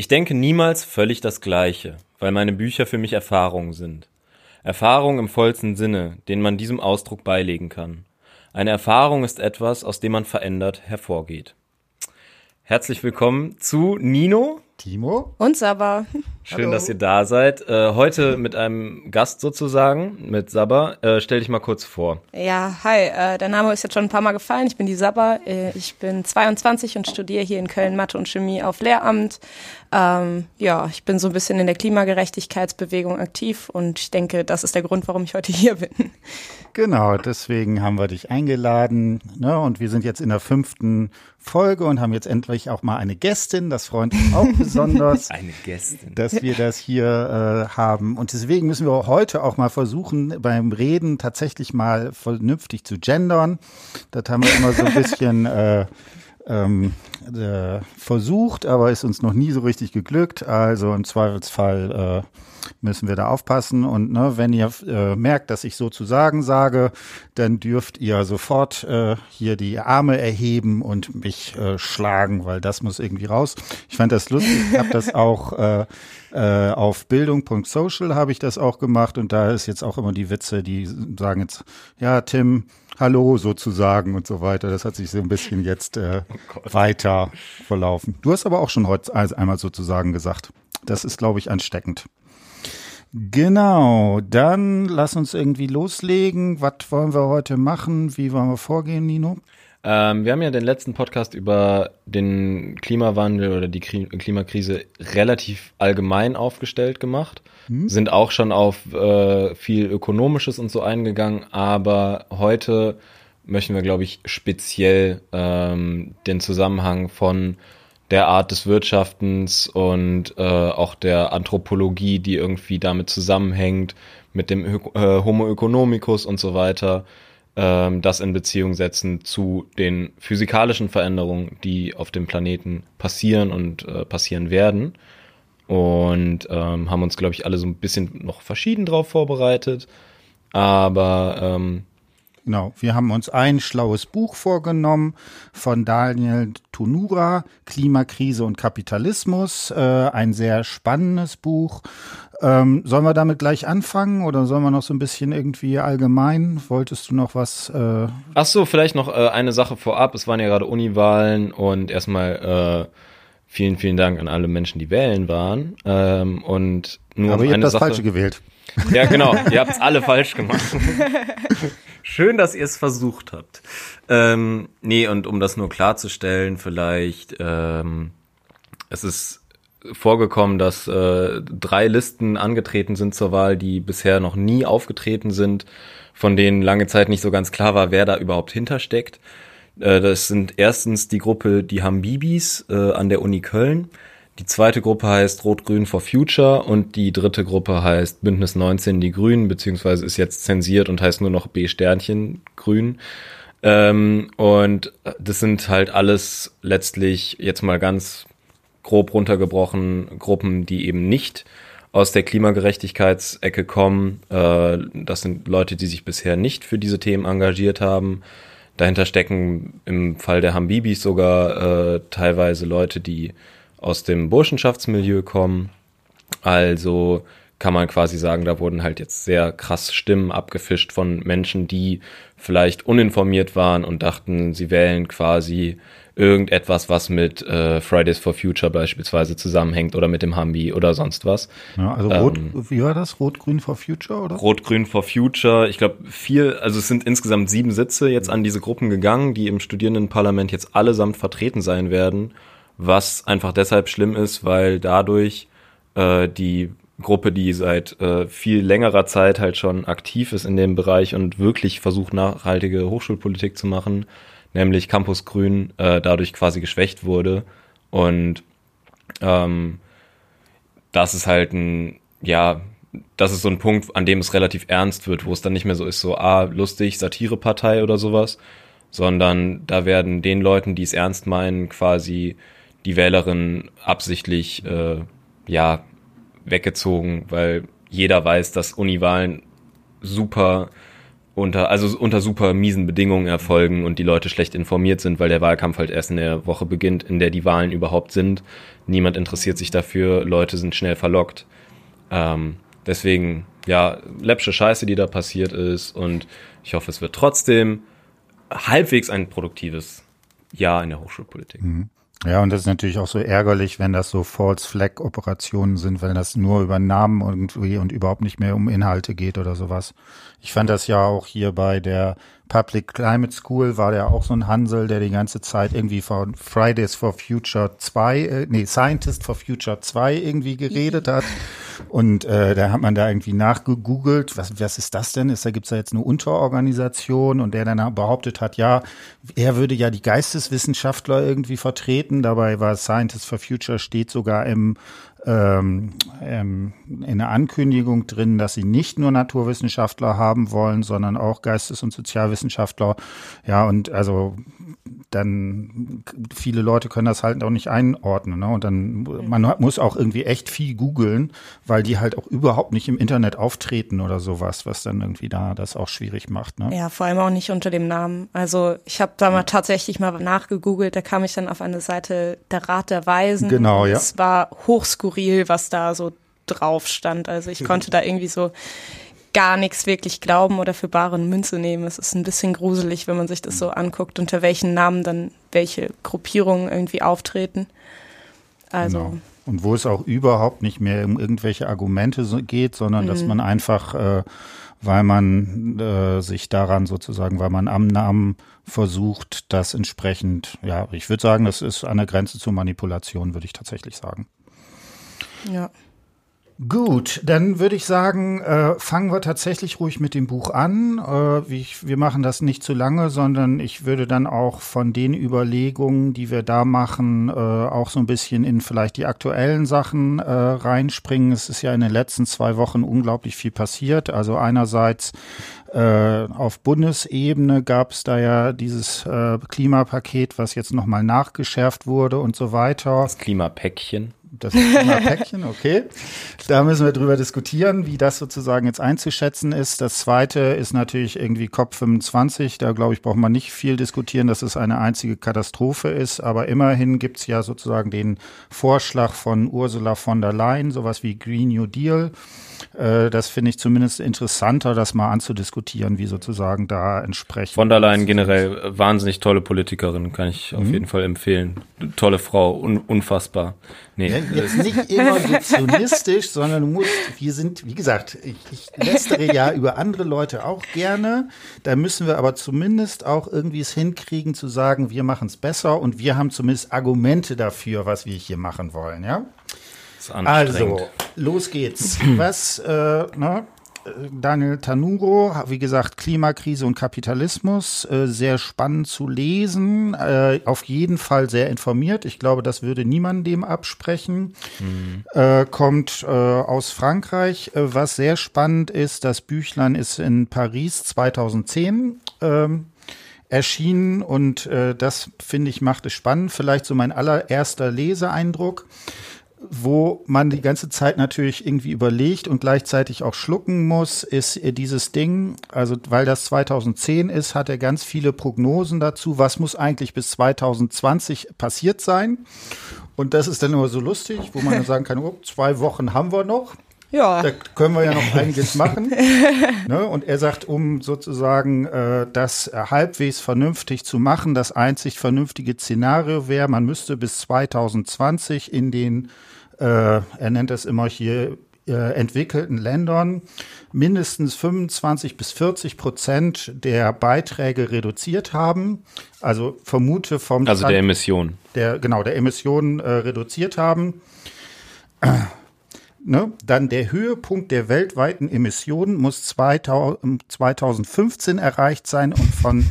Ich denke niemals völlig das Gleiche, weil meine Bücher für mich Erfahrungen sind. Erfahrung im vollsten Sinne, den man diesem Ausdruck beilegen kann. Eine Erfahrung ist etwas, aus dem man verändert hervorgeht. Herzlich willkommen zu Nino. Timo. Und Saba. Schön, Hallo. dass ihr da seid. Äh, heute mit einem Gast sozusagen, mit Saba. Äh, stell dich mal kurz vor. Ja, hi. Äh, der Name ist jetzt schon ein paar Mal gefallen. Ich bin die Saba. Äh, ich bin 22 und studiere hier in Köln Mathe und Chemie auf Lehramt. Ähm, ja, ich bin so ein bisschen in der Klimagerechtigkeitsbewegung aktiv und ich denke, das ist der Grund, warum ich heute hier bin. Genau, deswegen haben wir dich eingeladen. Ne? Und wir sind jetzt in der fünften Folge und haben jetzt endlich auch mal eine Gästin. Das freut uns auch besonders. eine Gästin. Dass wir das hier äh, haben. Und deswegen müssen wir heute auch mal versuchen, beim Reden tatsächlich mal vernünftig zu gendern. Das haben wir immer so ein bisschen äh, ähm, äh, versucht, aber ist uns noch nie so richtig geglückt. Also im Zweifelsfall äh, müssen wir da aufpassen. Und ne, wenn ihr äh, merkt, dass ich sozusagen sage, dann dürft ihr sofort äh, hier die Arme erheben und mich äh, schlagen, weil das muss irgendwie raus. Ich fand das lustig. Ich habe das auch äh, äh, auf Bildung.social habe ich das auch gemacht und da ist jetzt auch immer die Witze, die sagen jetzt, ja, Tim, Hallo sozusagen und so weiter. Das hat sich so ein bisschen jetzt äh, oh weiter verlaufen. Du hast aber auch schon heute einmal sozusagen gesagt. Das ist, glaube ich, ansteckend. Genau, dann lass uns irgendwie loslegen. Was wollen wir heute machen? Wie wollen wir vorgehen, Nino? Ähm, wir haben ja den letzten Podcast über den Klimawandel oder die Klimakrise relativ allgemein aufgestellt gemacht. Hm. Sind auch schon auf äh, viel Ökonomisches und so eingegangen, aber heute möchten wir, glaube ich, speziell ähm, den Zusammenhang von der Art des Wirtschaftens und äh, auch der Anthropologie, die irgendwie damit zusammenhängt, mit dem Ö äh, Homo economicus und so weiter, ähm, das in Beziehung setzen zu den physikalischen Veränderungen, die auf dem Planeten passieren und äh, passieren werden. Und ähm, haben uns, glaube ich, alle so ein bisschen noch verschieden drauf vorbereitet. Aber ähm, Genau, wir haben uns ein schlaues Buch vorgenommen von Daniel Tunura, Klimakrise und Kapitalismus, äh, ein sehr spannendes Buch. Ähm, sollen wir damit gleich anfangen oder sollen wir noch so ein bisschen irgendwie allgemein? Wolltest du noch was? Äh Ach so, vielleicht noch äh, eine Sache vorab. Es waren ja gerade Uniwahlen und erstmal äh, vielen, vielen Dank an alle Menschen, die wählen waren. Ähm, und nur Aber ihr habt das Sache. Falsche gewählt. Ja, genau. ihr habt es alle falsch gemacht. Schön, dass ihr es versucht habt. Ähm, nee, und um das nur klarzustellen, vielleicht, ähm, es ist vorgekommen, dass äh, drei Listen angetreten sind zur Wahl, die bisher noch nie aufgetreten sind, von denen lange Zeit nicht so ganz klar war, wer da überhaupt hintersteckt. Äh, das sind erstens die Gruppe Die Hambibis äh, an der Uni Köln. Die zweite Gruppe heißt Rot-Grün for Future und die dritte Gruppe heißt Bündnis 19 Die Grünen, beziehungsweise ist jetzt zensiert und heißt nur noch B-Sternchen Grün. Ähm, und das sind halt alles letztlich jetzt mal ganz grob runtergebrochen Gruppen, die eben nicht aus der Klimagerechtigkeitsecke kommen. Äh, das sind Leute, die sich bisher nicht für diese Themen engagiert haben. Dahinter stecken im Fall der Hambibis sogar äh, teilweise Leute, die aus dem Burschenschaftsmilieu kommen. Also kann man quasi sagen, da wurden halt jetzt sehr krass Stimmen abgefischt von Menschen, die vielleicht uninformiert waren und dachten, sie wählen quasi irgendetwas, was mit äh, Fridays for Future beispielsweise zusammenhängt oder mit dem Hambi oder sonst was. Ja, also Rot, ähm, wie war das? Rot-Grün for Future oder? Rot-Grün for Future. Ich glaube, vier, also es sind insgesamt sieben Sitze jetzt an diese Gruppen gegangen, die im Studierendenparlament jetzt allesamt vertreten sein werden was einfach deshalb schlimm ist, weil dadurch äh, die Gruppe, die seit äh, viel längerer Zeit halt schon aktiv ist in dem Bereich und wirklich versucht, nachhaltige Hochschulpolitik zu machen, nämlich Campus Grün, äh, dadurch quasi geschwächt wurde. Und ähm, das ist halt ein, ja, das ist so ein Punkt, an dem es relativ ernst wird, wo es dann nicht mehr so ist, so, ah, lustig, Satirepartei oder sowas, sondern da werden den Leuten, die es ernst meinen, quasi die Wählerin absichtlich äh, ja weggezogen, weil jeder weiß, dass Uniwahlen super unter, also unter super miesen Bedingungen erfolgen und die Leute schlecht informiert sind, weil der Wahlkampf halt erst in der Woche beginnt, in der die Wahlen überhaupt sind. Niemand interessiert sich dafür, Leute sind schnell verlockt. Ähm, deswegen, ja, läppsche Scheiße, die da passiert ist und ich hoffe, es wird trotzdem halbwegs ein produktives Jahr in der Hochschulpolitik. Mhm. Ja, und das ist natürlich auch so ärgerlich, wenn das so False Flag Operationen sind, wenn das nur über Namen irgendwie und überhaupt nicht mehr um Inhalte geht oder sowas. Ich fand das ja auch hier bei der Public Climate School war der auch so ein Hansel, der die ganze Zeit irgendwie von Fridays for Future 2, äh, nee, Scientist for Future 2 irgendwie geredet hat. Und äh, da hat man da irgendwie nachgegoogelt, was, was ist das denn? Ist, da gibt's da jetzt eine Unterorganisation und der dann behauptet hat, ja, er würde ja die Geisteswissenschaftler irgendwie vertreten. Dabei war Scientist for Future steht sogar im ähm, ähm, in der Ankündigung drin, dass sie nicht nur Naturwissenschaftler haben wollen, sondern auch Geistes- und Sozialwissenschaftler. Ja, und also dann viele Leute können das halt auch nicht einordnen. Ne? Und dann man muss auch irgendwie echt viel googeln, weil die halt auch überhaupt nicht im Internet auftreten oder sowas, was dann irgendwie da das auch schwierig macht. Ne? Ja, vor allem auch nicht unter dem Namen. Also ich habe da mal tatsächlich mal nachgegoogelt, da kam ich dann auf eine Seite der Rat der Weisen. Genau, ja. Es war hochskurril, was da so drauf stand. Also ich konnte da irgendwie so gar nichts wirklich glauben oder für bare Münze nehmen. Es ist ein bisschen gruselig, wenn man sich das so anguckt, unter welchen Namen dann welche Gruppierungen irgendwie auftreten. Also. Genau. Und wo es auch überhaupt nicht mehr um irgendwelche Argumente geht, sondern mhm. dass man einfach, äh, weil man äh, sich daran sozusagen, weil man am Namen versucht, das entsprechend, ja, ich würde sagen, das ist an der Grenze zur Manipulation, würde ich tatsächlich sagen. Ja. Gut, dann würde ich sagen, äh, fangen wir tatsächlich ruhig mit dem Buch an. Äh, ich, wir machen das nicht zu lange, sondern ich würde dann auch von den Überlegungen, die wir da machen, äh, auch so ein bisschen in vielleicht die aktuellen Sachen äh, reinspringen. Es ist ja in den letzten zwei Wochen unglaublich viel passiert. Also einerseits äh, auf Bundesebene gab es da ja dieses äh, Klimapaket, was jetzt nochmal nachgeschärft wurde und so weiter. Das Klimapäckchen das Klimapäckchen, okay. Da müssen wir drüber diskutieren, wie das sozusagen jetzt einzuschätzen ist. Das zweite ist natürlich irgendwie COP25. Da glaube ich, braucht man nicht viel diskutieren, dass es eine einzige Katastrophe ist. Aber immerhin gibt es ja sozusagen den Vorschlag von Ursula von der Leyen, sowas wie Green New Deal. Äh, das finde ich zumindest interessanter, das mal anzudiskutieren, wie sozusagen da entsprechend. Von der Leyen generell wahnsinnig tolle Politikerin, kann ich auf mhm. jeden Fall empfehlen. Tolle Frau, un unfassbar. Nee. Jetzt nicht evolutionistisch, sondern du musst, wir sind, wie gesagt, ich, ich lästere ja über andere Leute auch gerne. Da müssen wir aber zumindest auch irgendwie es hinkriegen zu sagen, wir machen es besser und wir haben zumindest Argumente dafür, was wir hier machen wollen, ja? Also, los geht's. Was, äh, ne? Daniel Tanuro, wie gesagt, Klimakrise und Kapitalismus, äh, sehr spannend zu lesen, äh, auf jeden Fall sehr informiert. Ich glaube, das würde niemand dem absprechen. Mhm. Äh, kommt äh, aus Frankreich. Äh, was sehr spannend ist, das Büchlein ist in Paris 2010 ähm, erschienen und äh, das finde ich macht es spannend. Vielleicht so mein allererster Leseeindruck wo man die ganze Zeit natürlich irgendwie überlegt und gleichzeitig auch schlucken muss, ist dieses Ding, also weil das 2010 ist, hat er ganz viele Prognosen dazu, was muss eigentlich bis 2020 passiert sein. Und das ist dann immer so lustig, wo man dann sagen kann, oh, zwei Wochen haben wir noch. Ja. Da können wir ja noch einiges machen. ne? Und er sagt, um sozusagen äh, das halbwegs vernünftig zu machen, das einzig vernünftige Szenario wäre, man müsste bis 2020 in den, äh, er nennt es immer hier, äh, entwickelten Ländern mindestens 25 bis 40 Prozent der Beiträge reduziert haben. Also vermute vom also der Emissionen. Der genau der Emissionen äh, reduziert haben. Ne? Dann der Höhepunkt der weltweiten Emissionen muss 2015 erreicht sein und von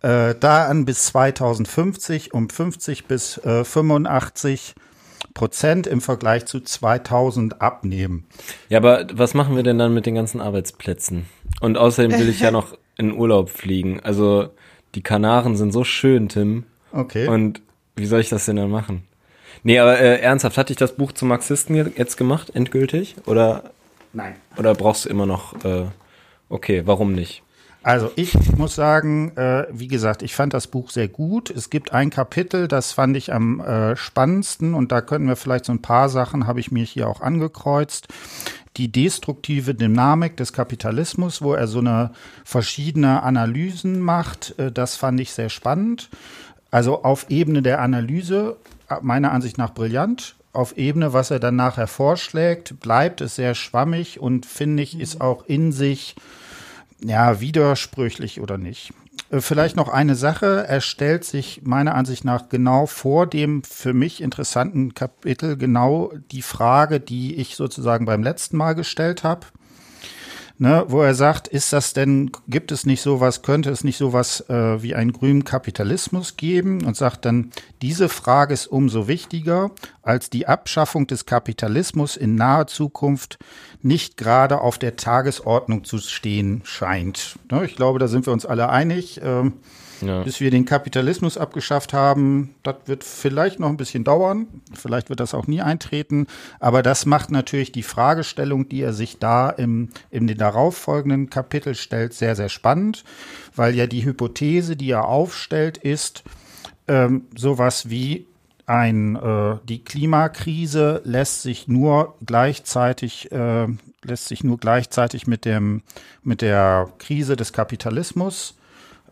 äh, da an bis 2050 um 50 bis äh, 85 Prozent im Vergleich zu 2000 abnehmen. Ja, aber was machen wir denn dann mit den ganzen Arbeitsplätzen? Und außerdem will ich ja noch in Urlaub fliegen. Also die Kanaren sind so schön, Tim. Okay. Und wie soll ich das denn dann machen? Nee, aber äh, ernsthaft, hatte ich das Buch zum Marxisten jetzt gemacht, endgültig? Oder? Nein. Oder brauchst du immer noch, äh, okay, warum nicht? Also ich muss sagen, äh, wie gesagt, ich fand das Buch sehr gut. Es gibt ein Kapitel, das fand ich am äh, spannendsten und da können wir vielleicht so ein paar Sachen, habe ich mir hier auch angekreuzt. Die destruktive Dynamik des Kapitalismus, wo er so eine verschiedene Analysen macht, äh, das fand ich sehr spannend. Also auf Ebene der Analyse, äh, meiner Ansicht nach brillant. Auf Ebene, was er dann nachher vorschlägt, bleibt es sehr schwammig und finde ich, ist auch in sich ja, widersprüchlich oder nicht. Äh, vielleicht noch eine Sache. Er stellt sich meiner Ansicht nach genau vor dem für mich interessanten Kapitel genau die Frage, die ich sozusagen beim letzten Mal gestellt habe ne, wo er sagt, ist das denn, gibt es nicht sowas, könnte es nicht sowas äh, wie einen grünen Kapitalismus geben und sagt dann, diese Frage ist umso wichtiger, als die Abschaffung des Kapitalismus in naher Zukunft nicht gerade auf der Tagesordnung zu stehen scheint. Ne, ich glaube, da sind wir uns alle einig. Ähm, ja. bis wir den Kapitalismus abgeschafft haben. Das wird vielleicht noch ein bisschen dauern. Vielleicht wird das auch nie eintreten. Aber das macht natürlich die Fragestellung, die er sich da im, in den darauffolgenden Kapitel stellt, sehr, sehr spannend, weil ja die Hypothese, die er aufstellt, ist ähm, sowas wie ein, äh, die Klimakrise lässt sich nur gleichzeitig äh, lässt sich nur gleichzeitig mit dem mit der Krise des Kapitalismus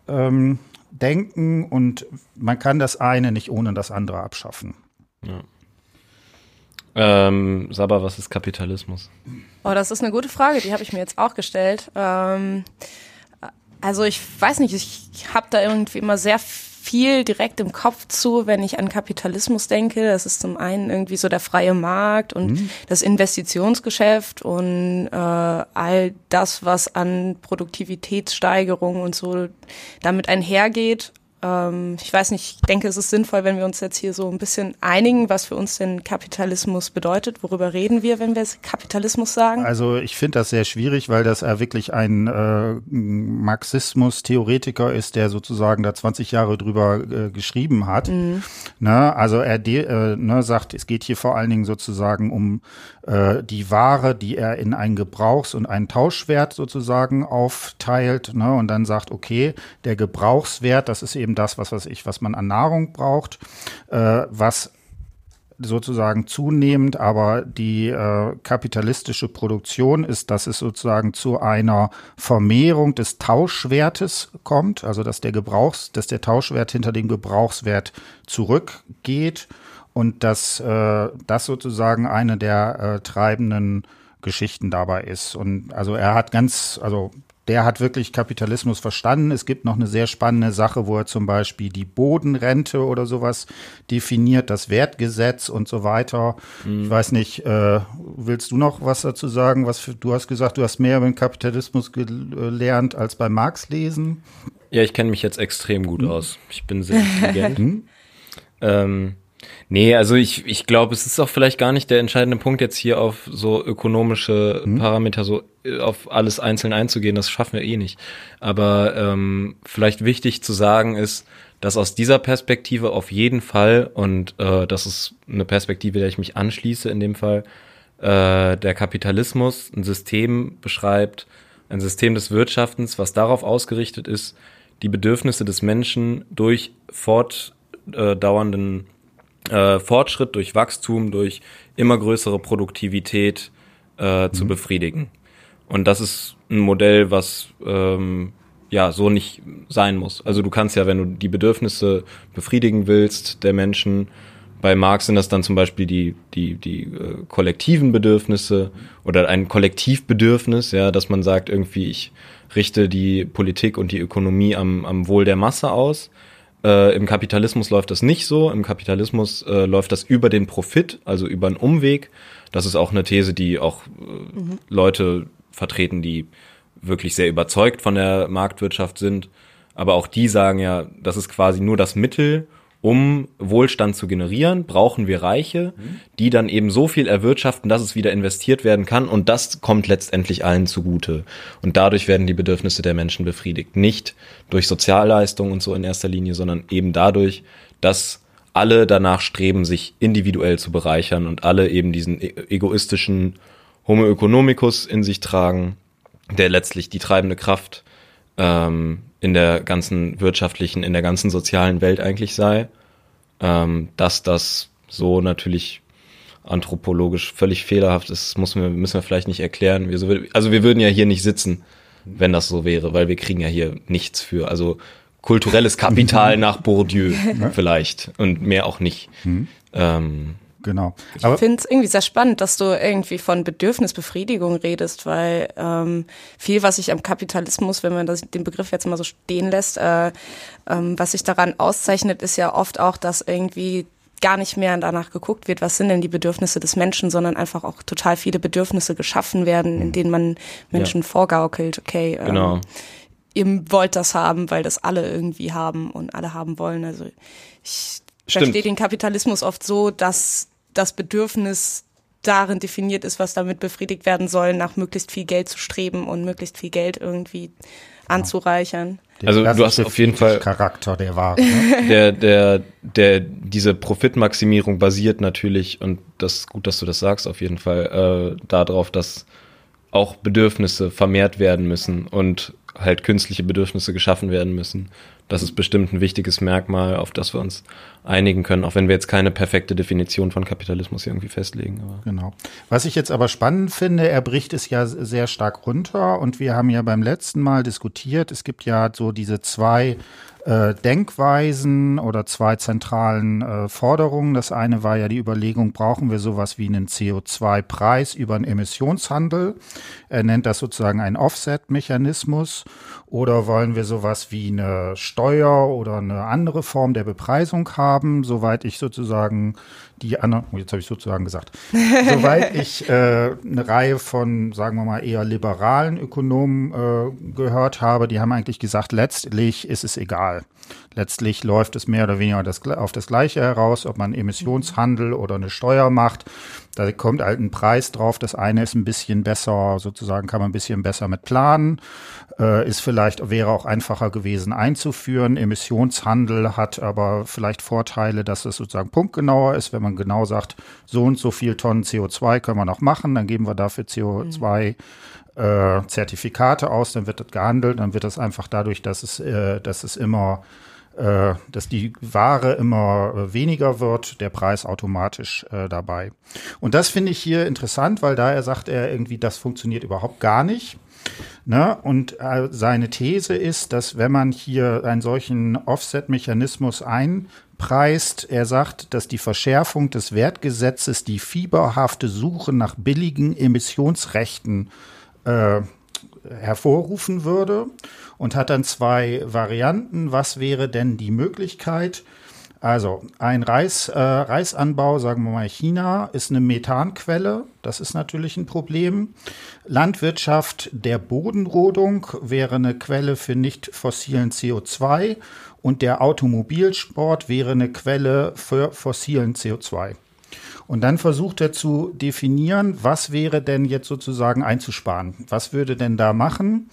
ähm, denken und man kann das eine nicht ohne das andere abschaffen. Ja. Ähm, Saba, was ist Kapitalismus? Oh, das ist eine gute Frage, die habe ich mir jetzt auch gestellt. Ähm, also ich weiß nicht, ich habe da irgendwie immer sehr viel direkt im Kopf zu, wenn ich an Kapitalismus denke. Das ist zum einen irgendwie so der freie Markt und mhm. das Investitionsgeschäft und äh, all das, was an Produktivitätssteigerung und so damit einhergeht. Ähm, ich weiß nicht, ich denke, es ist sinnvoll, wenn wir uns jetzt hier so ein bisschen einigen, was für uns denn Kapitalismus bedeutet. Worüber reden wir, wenn wir Kapitalismus sagen? Also ich finde das sehr schwierig, weil das ja wirklich ein äh, Marxismus-Theoretiker ist, der sozusagen da 20 Jahre drüber äh, geschrieben hat. Mhm. Ne? Also er äh, ne, sagt, es geht hier vor allen Dingen sozusagen um äh, die Ware, die er in einen Gebrauchs- und einen Tauschwert sozusagen aufteilt ne? und dann sagt, okay, der Gebrauchswert, das ist eben das, was weiß ich, was man an Nahrung braucht, äh, was sozusagen zunehmend, aber die äh, kapitalistische Produktion ist, dass es sozusagen zu einer Vermehrung des Tauschwertes kommt, also dass der Gebrauchs, dass der Tauschwert hinter dem Gebrauchswert zurückgeht und dass äh, das sozusagen eine der äh, treibenden Geschichten dabei ist. Und also er hat ganz, also der hat wirklich Kapitalismus verstanden. Es gibt noch eine sehr spannende Sache, wo er zum Beispiel die Bodenrente oder sowas definiert, das Wertgesetz und so weiter. Mhm. Ich weiß nicht, äh, willst du noch was dazu sagen? Was für, du hast gesagt, du hast mehr über den Kapitalismus gelernt als bei Marx lesen. Ja, ich kenne mich jetzt extrem gut mhm. aus. Ich bin sehr intelligent. Mhm. ähm, Nee, also ich, ich glaube, es ist auch vielleicht gar nicht der entscheidende Punkt, jetzt hier auf so ökonomische mhm. Parameter, so äh, auf alles einzeln einzugehen. Das schaffen wir eh nicht. Aber ähm, vielleicht wichtig zu sagen ist, dass aus dieser Perspektive auf jeden Fall, und äh, das ist eine Perspektive, der ich mich anschließe in dem Fall, äh, der Kapitalismus ein System beschreibt, ein System des Wirtschaftens, was darauf ausgerichtet ist, die Bedürfnisse des Menschen durch fortdauernden äh, Fortschritt, durch Wachstum, durch immer größere Produktivität äh, mhm. zu befriedigen. Und das ist ein Modell, was ähm, ja so nicht sein muss. Also du kannst ja, wenn du die Bedürfnisse befriedigen willst der Menschen, bei Marx sind das dann zum Beispiel die, die, die äh, kollektiven Bedürfnisse oder ein Kollektivbedürfnis, ja, dass man sagt, irgendwie, ich richte die Politik und die Ökonomie am, am Wohl der Masse aus. Äh, Im Kapitalismus läuft das nicht so. Im Kapitalismus äh, läuft das über den Profit, also über einen Umweg. Das ist auch eine These, die auch äh, mhm. Leute vertreten, die wirklich sehr überzeugt von der Marktwirtschaft sind. Aber auch die sagen ja, das ist quasi nur das Mittel, um Wohlstand zu generieren, brauchen wir Reiche, die dann eben so viel erwirtschaften, dass es wieder investiert werden kann und das kommt letztendlich allen zugute. Und dadurch werden die Bedürfnisse der Menschen befriedigt. Nicht durch Sozialleistungen und so in erster Linie, sondern eben dadurch, dass alle danach streben, sich individuell zu bereichern und alle eben diesen e-, egoistischen Homo economicus in sich tragen, der letztlich die treibende Kraft ähm, in der ganzen wirtschaftlichen, in der ganzen sozialen Welt eigentlich sei. Ähm, dass das so natürlich anthropologisch völlig fehlerhaft ist, muss wir, müssen wir vielleicht nicht erklären. Wir, also wir würden ja hier nicht sitzen, wenn das so wäre, weil wir kriegen ja hier nichts für. Also kulturelles Kapital nach Bourdieu vielleicht und mehr auch nicht. Mhm. Ähm, Genau. Ich finde es irgendwie sehr spannend, dass du irgendwie von Bedürfnisbefriedigung redest, weil ähm, viel, was sich am Kapitalismus, wenn man das, den Begriff jetzt mal so stehen lässt, äh, ähm, was sich daran auszeichnet, ist ja oft auch, dass irgendwie gar nicht mehr danach geguckt wird, was sind denn die Bedürfnisse des Menschen, sondern einfach auch total viele Bedürfnisse geschaffen werden, in mhm. denen man Menschen ja. vorgaukelt, okay, ähm, genau. ihr wollt das haben, weil das alle irgendwie haben und alle haben wollen. Also ich verstehe den Kapitalismus oft so, dass das Bedürfnis darin definiert ist, was damit befriedigt werden soll, nach möglichst viel Geld zu streben und möglichst viel Geld irgendwie anzureichern. also du hast auf jeden Fall Charakter der war. Ne? Der der der diese Profitmaximierung basiert natürlich und das ist gut, dass du das sagst auf jeden Fall äh, darauf, dass auch Bedürfnisse vermehrt werden müssen und halt künstliche Bedürfnisse geschaffen werden müssen. Das ist bestimmt ein wichtiges Merkmal, auf das wir uns einigen können, auch wenn wir jetzt keine perfekte Definition von Kapitalismus irgendwie festlegen. Aber. Genau. Was ich jetzt aber spannend finde, er bricht es ja sehr stark runter und wir haben ja beim letzten Mal diskutiert, es gibt ja so diese zwei äh, Denkweisen oder zwei zentralen äh, Forderungen. Das eine war ja die Überlegung, brauchen wir sowas wie einen CO2-Preis über einen Emissionshandel? Er nennt das sozusagen einen Offset-Mechanismus. Oder wollen wir sowas wie eine Steuer oder eine andere Form der Bepreisung haben, soweit ich sozusagen die anderen, oh, jetzt habe ich sozusagen gesagt, soweit ich äh, eine Reihe von, sagen wir mal, eher liberalen Ökonomen äh, gehört habe, die haben eigentlich gesagt, letztlich ist es egal. Letztlich läuft es mehr oder weniger das, auf das Gleiche heraus, ob man Emissionshandel oder eine Steuer macht. Da kommt halt ein Preis drauf. Das eine ist ein bisschen besser, sozusagen kann man ein bisschen besser mit planen. Äh, ist vielleicht, wäre auch einfacher gewesen einzuführen. Emissionshandel hat aber vielleicht Vorteile, dass es sozusagen punktgenauer ist. Wenn man genau sagt, so und so viel Tonnen CO2 können wir noch machen, dann geben wir dafür CO2 äh, Zertifikate aus, dann wird das gehandelt, dann wird das einfach dadurch, dass es, äh, dass es immer äh, dass die Ware immer äh, weniger wird, der Preis automatisch äh, dabei. Und das finde ich hier interessant, weil daher sagt er irgendwie, das funktioniert überhaupt gar nicht. Ne? Und äh, seine These ist, dass wenn man hier einen solchen Offset-Mechanismus einpreist, er sagt, dass die Verschärfung des Wertgesetzes die fieberhafte Suche nach billigen Emissionsrechten äh, hervorrufen würde und hat dann zwei Varianten. Was wäre denn die Möglichkeit? Also ein Reis, äh, Reisanbau, sagen wir mal China, ist eine Methanquelle. Das ist natürlich ein Problem. Landwirtschaft der Bodenrodung wäre eine Quelle für nicht fossilen CO2 und der Automobilsport wäre eine Quelle für fossilen CO2. Und dann versucht er zu definieren, was wäre denn jetzt sozusagen einzusparen? Was würde denn da machen?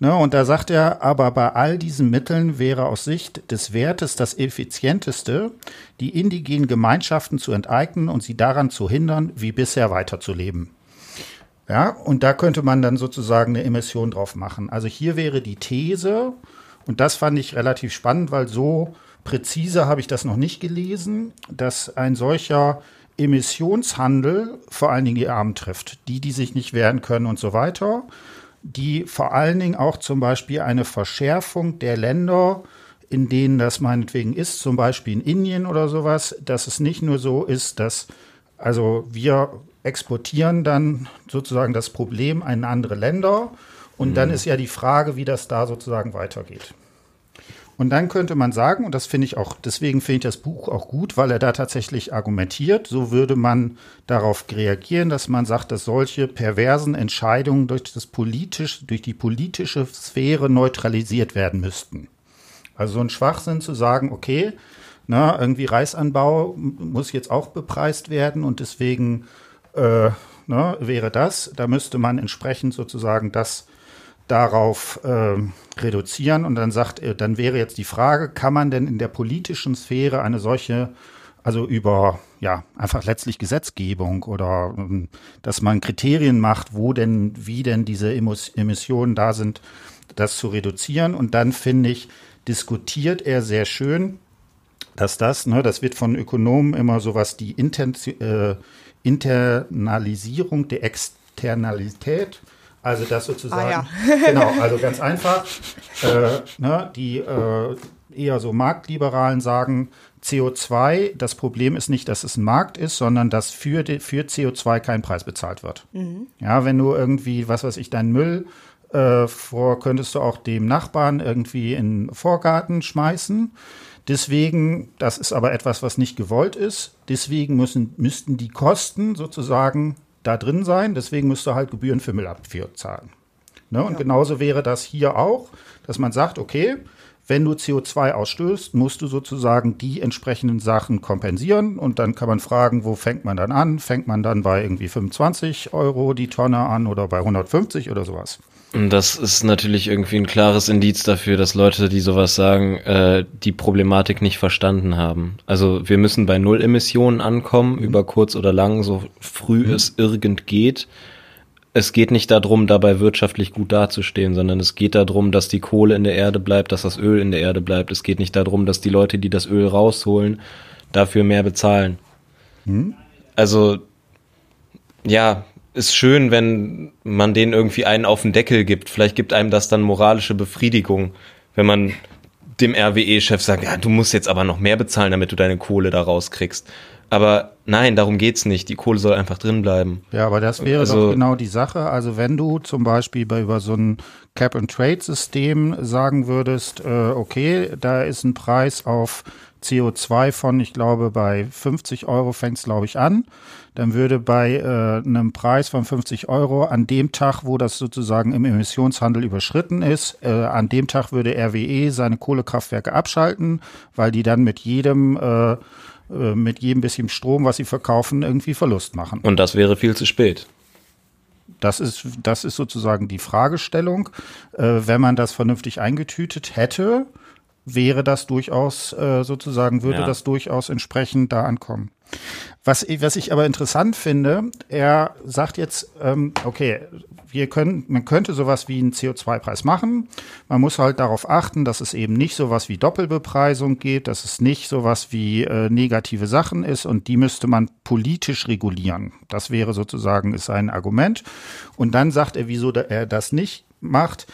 Ne, und da sagt er, aber bei all diesen Mitteln wäre aus Sicht des Wertes das effizienteste, die indigenen Gemeinschaften zu enteignen und sie daran zu hindern, wie bisher weiterzuleben. Ja, und da könnte man dann sozusagen eine Emission drauf machen. Also hier wäre die These, und das fand ich relativ spannend, weil so präzise habe ich das noch nicht gelesen, dass ein solcher Emissionshandel vor allen Dingen die Armen trifft, die, die sich nicht wehren können und so weiter, die vor allen Dingen auch zum Beispiel eine Verschärfung der Länder, in denen das meinetwegen ist, zum Beispiel in Indien oder sowas, dass es nicht nur so ist, dass also wir exportieren dann sozusagen das Problem in andere Länder und mhm. dann ist ja die Frage, wie das da sozusagen weitergeht. Und dann könnte man sagen, und das finde ich auch, deswegen finde ich das Buch auch gut, weil er da tatsächlich argumentiert, so würde man darauf reagieren, dass man sagt, dass solche perversen Entscheidungen durch das politisch, durch die politische Sphäre neutralisiert werden müssten. Also so ein Schwachsinn zu sagen, okay, na, irgendwie Reisanbau muss jetzt auch bepreist werden und deswegen äh, na, wäre das, da müsste man entsprechend sozusagen das darauf äh, reduzieren. Und dann sagt dann wäre jetzt die Frage, kann man denn in der politischen Sphäre eine solche, also über ja einfach letztlich Gesetzgebung oder ähm, dass man Kriterien macht, wo denn, wie denn diese Emissionen da sind, das zu reduzieren. Und dann finde ich, diskutiert er sehr schön, dass das, ne, das wird von Ökonomen immer so was die Intention, äh, Internalisierung der Externalität, also das sozusagen, Ah, genau, also ganz einfach, äh, ne, die äh, eher so Marktliberalen sagen, CO2, das Problem ist nicht, dass es ein Markt ist, sondern dass für, die, für CO2 kein Preis bezahlt wird. Ja, wenn du irgendwie, was weiß ich, deinen Müll äh, vor, könntest du auch dem Nachbarn irgendwie in den Vorgarten schmeißen. Deswegen, das ist aber etwas, was nicht gewollt ist. Deswegen müssen, müssten die Kosten sozusagen da drin sein. Deswegen müsste halt Gebühren für Müllabfuhr zahlen. Ne? Und genauso wäre das hier auch, dass man sagt, okay, wenn du CO2 ausstößt, musst du sozusagen die entsprechenden Sachen kompensieren. Und dann kann man fragen, wo fängt man dann an? Fängt man dann bei irgendwie 25 Euro die Tonne an oder bei 150 oder sowas? Und das ist natürlich irgendwie ein klares Indiz dafür, dass Leute, die sowas sagen, äh, die Problematik nicht verstanden haben. Also wir müssen bei Null Emissionen ankommen, über kurz oder lang, so früh es irgend geht. Es geht nicht darum, dabei wirtschaftlich gut dazustehen, sondern es geht darum, dass die Kohle in der Erde bleibt, dass das Öl in der Erde bleibt. Es geht nicht darum, dass die Leute, die das Öl rausholen, dafür mehr bezahlen. Also ja, ist schön, wenn man denen irgendwie einen auf den Deckel gibt. Vielleicht gibt einem das dann moralische Befriedigung, wenn man dem RWE-Chef sagt, ja, du musst jetzt aber noch mehr bezahlen, damit du deine Kohle da rauskriegst. Aber nein, darum geht's nicht. Die Kohle soll einfach drin bleiben. Ja, aber das wäre Also- doch genau die Sache. Also wenn du zum Beispiel bei über so ein Cap-and-Trade-System sagen würdest, äh, okay, da ist ein Preis auf CO2 von, ich glaube, bei 50 Euro fängt es, glaube ich, an. Dann würde bei äh, einem Preis von 50 Euro an dem Tag, wo das sozusagen im Emissionshandel überschritten ist, äh, an dem Tag würde RWE seine Kohlekraftwerke abschalten, weil die dann mit jedem äh, äh, mit jedem bisschen Strom, was sie verkaufen, irgendwie Verlust machen. Und das wäre viel zu spät. Das ist, das ist sozusagen die Fragestellung. Äh, wenn man das vernünftig eingetütet hätte, wäre das durchaus äh, sozusagen, würde Ja. das durchaus entsprechend da ankommen. Was, ich- was ich aber interessant finde, er sagt jetzt, ähm, okay, wir können, man könnte sowas wie einen CO2-Preis machen. Man muss halt darauf achten, dass es eben nicht sowas wie Doppelbepreisung gibt, dass es nicht sowas wie äh, negative Sachen ist und die müsste man politisch regulieren. Das wäre sozusagen ist ein Argument. Und dann sagt er, wieso er das nicht macht.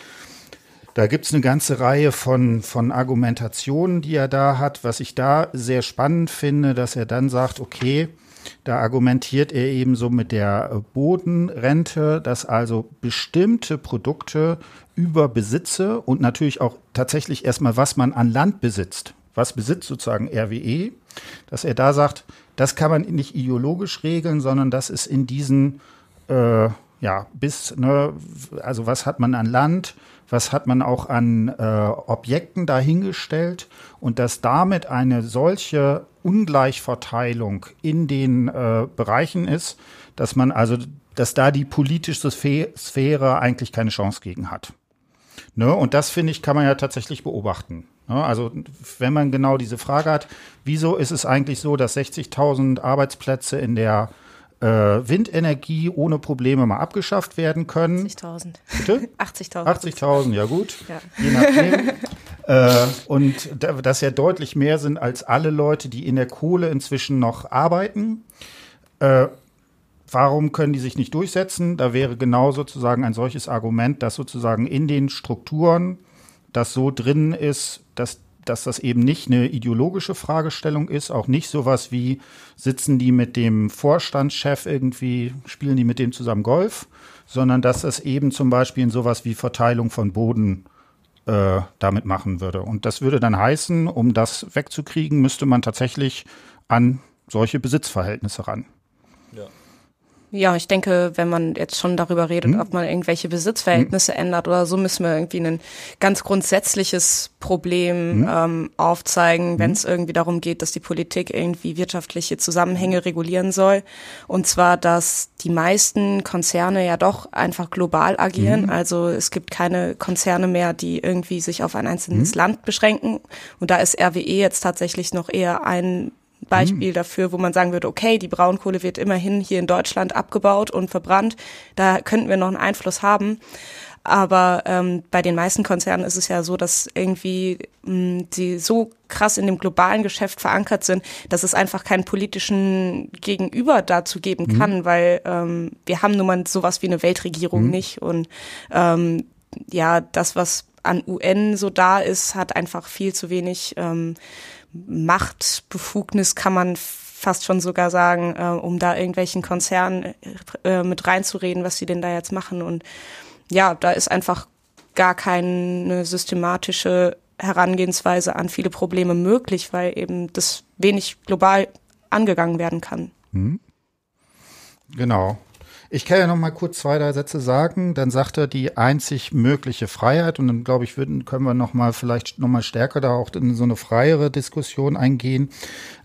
Da gibt's eine ganze Reihe von, von Argumentationen, die er da hat. Was ich da sehr spannend finde, dass er dann sagt, okay, da argumentiert er eben so mit der äh, Bodenrente, dass also bestimmte Produkte über Besitze und natürlich auch tatsächlich erstmal, was man an Land besitzt, was besitzt sozusagen RWE, dass er da sagt, das kann man nicht ideologisch regeln, sondern das ist in diesen äh, ja, bis, ne, also was hat man an Land, was hat man auch an äh, Objekten dahingestellt und dass damit eine solche Ungleichverteilung in den äh, Bereichen ist, dass man also, dass da die politische Sphäre eigentlich keine Chance gegen hat. Ne? Und das, finde ich, kann man ja tatsächlich beobachten. Ne? Also wenn man genau diese Frage hat, wieso ist es eigentlich so, dass 60.000 Arbeitsplätze in der äh, Windenergie ohne Probleme mal abgeschafft werden können? 80.000. Bitte? 80.000. 80.000, ja gut. Ja. Je nachdem. äh, und da, das ja deutlich mehr sind als alle Leute, die in der Kohle inzwischen noch arbeiten. Äh, warum können die sich nicht durchsetzen? Da wäre genau sozusagen ein solches Argument, dass sozusagen in den Strukturen das so drin ist, dass, dass das eben nicht eine ideologische Fragestellung ist, auch nicht sowas wie, sitzen die mit dem Vorstandschef irgendwie, spielen die mit dem zusammen Golf, sondern dass das eben zum Beispiel in sowas wie Verteilung von Boden äh, damit machen würde. Und das würde dann heißen, um das wegzukriegen, müsste man tatsächlich an solche Besitzverhältnisse ran. Ja, ich denke, wenn man jetzt schon darüber redet, ob man irgendwelche Besitzverhältnisse ändert oder so, müssen wir irgendwie ein ganz grundsätzliches Problem ähm, aufzeigen, wenn es irgendwie darum geht, dass die Politik irgendwie wirtschaftliche Zusammenhänge regulieren soll. Und zwar, dass die meisten Konzerne ja doch einfach global agieren. Also es gibt keine Konzerne mehr, die irgendwie sich auf ein einzelnes Land beschränken. Und da ist RWE jetzt tatsächlich noch eher ein Beispiel dafür, wo man sagen würde, okay, die Braunkohle wird immerhin hier in Deutschland abgebaut und verbrannt. Da könnten wir noch einen Einfluss haben. Aber ähm, bei den meisten Konzernen ist es ja so, dass irgendwie mh, sie so krass in dem globalen Geschäft verankert sind, dass es einfach keinen politischen Gegenüber dazu geben mhm. kann, weil ähm, wir haben nun mal sowas wie eine Weltregierung mhm. nicht. Und ähm, ja, das, was an UN so da ist, hat einfach viel zu wenig ähm, Machtbefugnis, kann man fast schon sogar sagen, äh, um da irgendwelchen Konzernen äh, mit reinzureden, was sie denn da jetzt machen. Und ja, da ist einfach gar keine systematische Herangehensweise an viele Probleme möglich, weil eben das wenig global angegangen werden kann. Mhm. Genau. Ich kann ja noch mal kurz zwei, drei Sätze sagen. Dann sagt er die einzig mögliche Freiheit und dann glaube ich, würden, können wir noch mal vielleicht noch mal stärker da auch in so eine freiere Diskussion eingehen.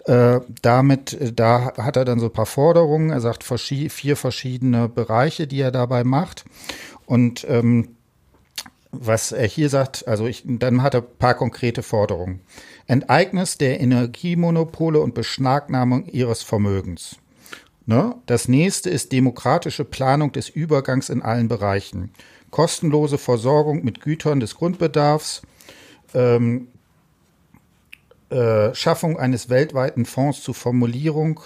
Äh, damit, äh, da hat er dann so ein paar Forderungen. Er sagt vier verschiedene Bereiche, die er dabei macht. Und ähm, was er hier sagt, also ich, dann hat er ein paar konkrete Forderungen. Enteignis der Energiemonopole und Beschlagnahmung ihres Vermögens. Ne? Das nächste ist demokratische Planung des Übergangs in allen Bereichen. Kostenlose Versorgung mit Gütern des Grundbedarfs, ähm, äh, Schaffung eines weltweiten Fonds zur Formulierung,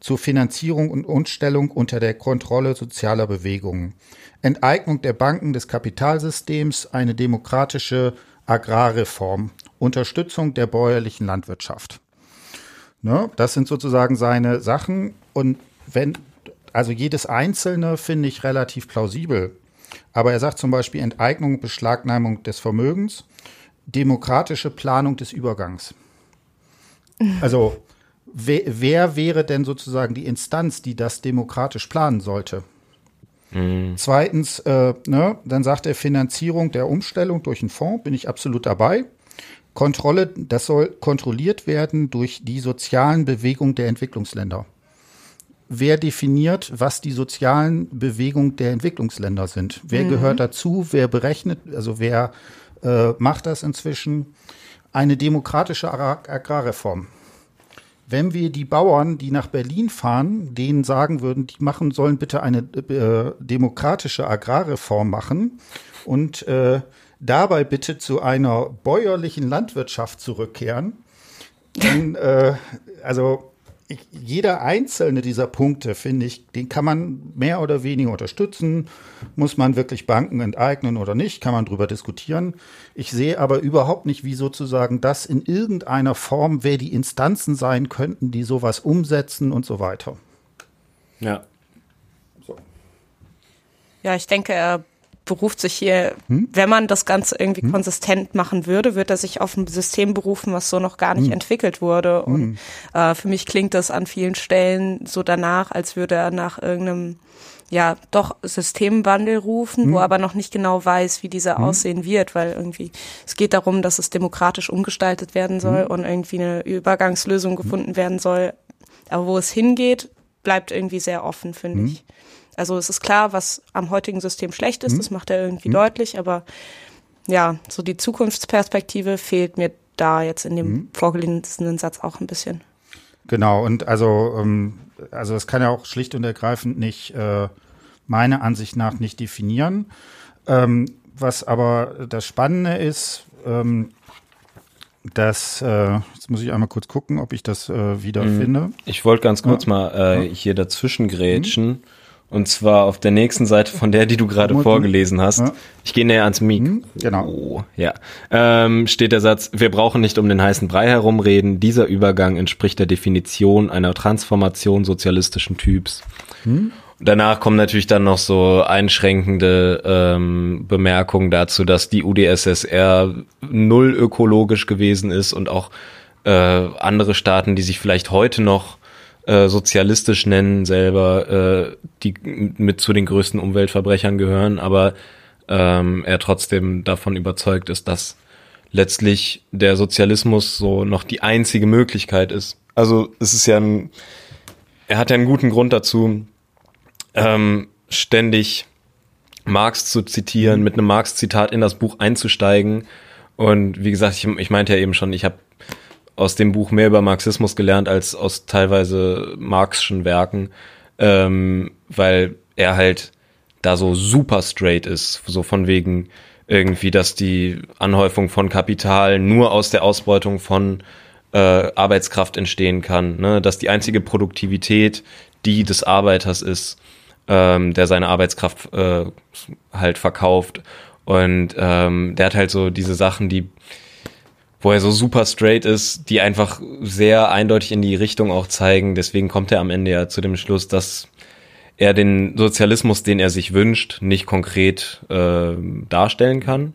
zur Finanzierung und Umstellung unter der Kontrolle sozialer Bewegungen. Enteignung der Banken des Kapitalsystems, eine demokratische Agrarreform, Unterstützung der bäuerlichen Landwirtschaft. Ne, das sind sozusagen seine Sachen. Und wenn, also jedes einzelne finde ich relativ plausibel. Aber er sagt zum Beispiel Enteignung, Beschlagnahmung des Vermögens, demokratische Planung des Übergangs. Also wer, wer wäre denn sozusagen die Instanz, die das demokratisch planen sollte? Mhm. Zweitens, äh, ne, dann sagt er Finanzierung der Umstellung durch einen Fonds, bin ich absolut dabei. Kontrolle, das soll kontrolliert werden durch die sozialen Bewegungen der Entwicklungsländer wer definiert, was die sozialen Bewegungen der Entwicklungsländer sind? Wer mhm. gehört dazu? Wer berechnet, also wer äh, macht das inzwischen? Eine demokratische Agrar Agrarreform. Wenn wir die Bauern, die nach Berlin fahren, denen sagen würden, die machen sollen bitte eine äh, demokratische Agrarreform machen und äh, dabei bitte zu einer bäuerlichen Landwirtschaft zurückkehren, dann, äh, also jeder einzelne dieser Punkte, finde ich, den kann man mehr oder weniger unterstützen. Muss man wirklich Banken enteignen oder nicht, kann man drüber diskutieren. Ich sehe aber überhaupt nicht, wie sozusagen das in irgendeiner Form, wer die Instanzen sein könnten, die sowas umsetzen und so weiter. Ja. So. Ja, ich denke, er beruft sich hier, hm? wenn man das Ganze irgendwie hm? konsistent machen würde, würde er sich auf ein System berufen, was so noch gar nicht hm. entwickelt wurde. Und hm. äh, für mich klingt das an vielen Stellen so danach, als würde er nach irgendeinem ja, doch Systemwandel rufen, hm. wo aber noch nicht genau weiß, wie dieser hm. aussehen wird, weil irgendwie es geht darum, dass es demokratisch umgestaltet werden soll und irgendwie eine Übergangslösung gefunden werden soll. Aber wo es hingeht, bleibt irgendwie sehr offen, finde ich. Also es ist klar, was am heutigen System schlecht ist, mhm. das macht er irgendwie mhm. deutlich, aber ja, so die Zukunftsperspektive fehlt mir da jetzt in dem mhm. vorgelesenen Satz auch ein bisschen. Genau, und also, ähm, also es kann ja auch schlicht und ergreifend nicht, äh, meiner Ansicht nach nicht definieren. Ähm, was aber das Spannende ist, ähm, dass, äh, jetzt muss ich einmal kurz gucken, ob ich das äh, wieder mhm. finde. Ich wollte ganz kurz ja. mal äh, hier dazwischen grätschen. Mhm. Und zwar auf der nächsten Seite von der, die du gerade vorgelesen hast. Ja. Ich gehe näher ans Mikro. Mhm, genau. Oh, ja. Ähm, steht der Satz, wir brauchen nicht um den heißen Brei herumreden. Dieser Übergang entspricht der Definition einer Transformation sozialistischen Typs. Hm? Danach kommen natürlich dann noch so einschränkende ähm, Bemerkungen dazu, dass die UdSSR null ökologisch gewesen ist und auch äh, andere Staaten, die sich vielleicht heute noch äh, sozialistisch nennen selber, äh, die mit zu den größten Umweltverbrechern gehören, aber ähm, er trotzdem davon überzeugt ist, dass letztlich der Sozialismus so noch die einzige Möglichkeit ist. Also es ist ja ein, er hat ja einen guten Grund dazu, ähm, ständig Marx zu zitieren, mit einem Marx-Zitat in das Buch einzusteigen. Und wie gesagt, ich, ich meinte ja eben schon, ich habe aus dem Buch mehr über Marxismus gelernt als aus teilweise Marxischen Werken, ähm, weil er halt da so super straight ist, so von wegen irgendwie, dass die Anhäufung von Kapital nur aus der Ausbeutung von äh, Arbeitskraft entstehen kann, ne? dass die einzige Produktivität die des Arbeiters ist, ähm, der seine Arbeitskraft äh, halt verkauft. Und ähm, der hat halt so diese Sachen, die, wo er so super straight ist, die einfach sehr eindeutig in die Richtung auch zeigen. Deswegen kommt er am Ende ja zu dem Schluss, dass er den Sozialismus, den er sich wünscht, nicht konkret äh, darstellen kann.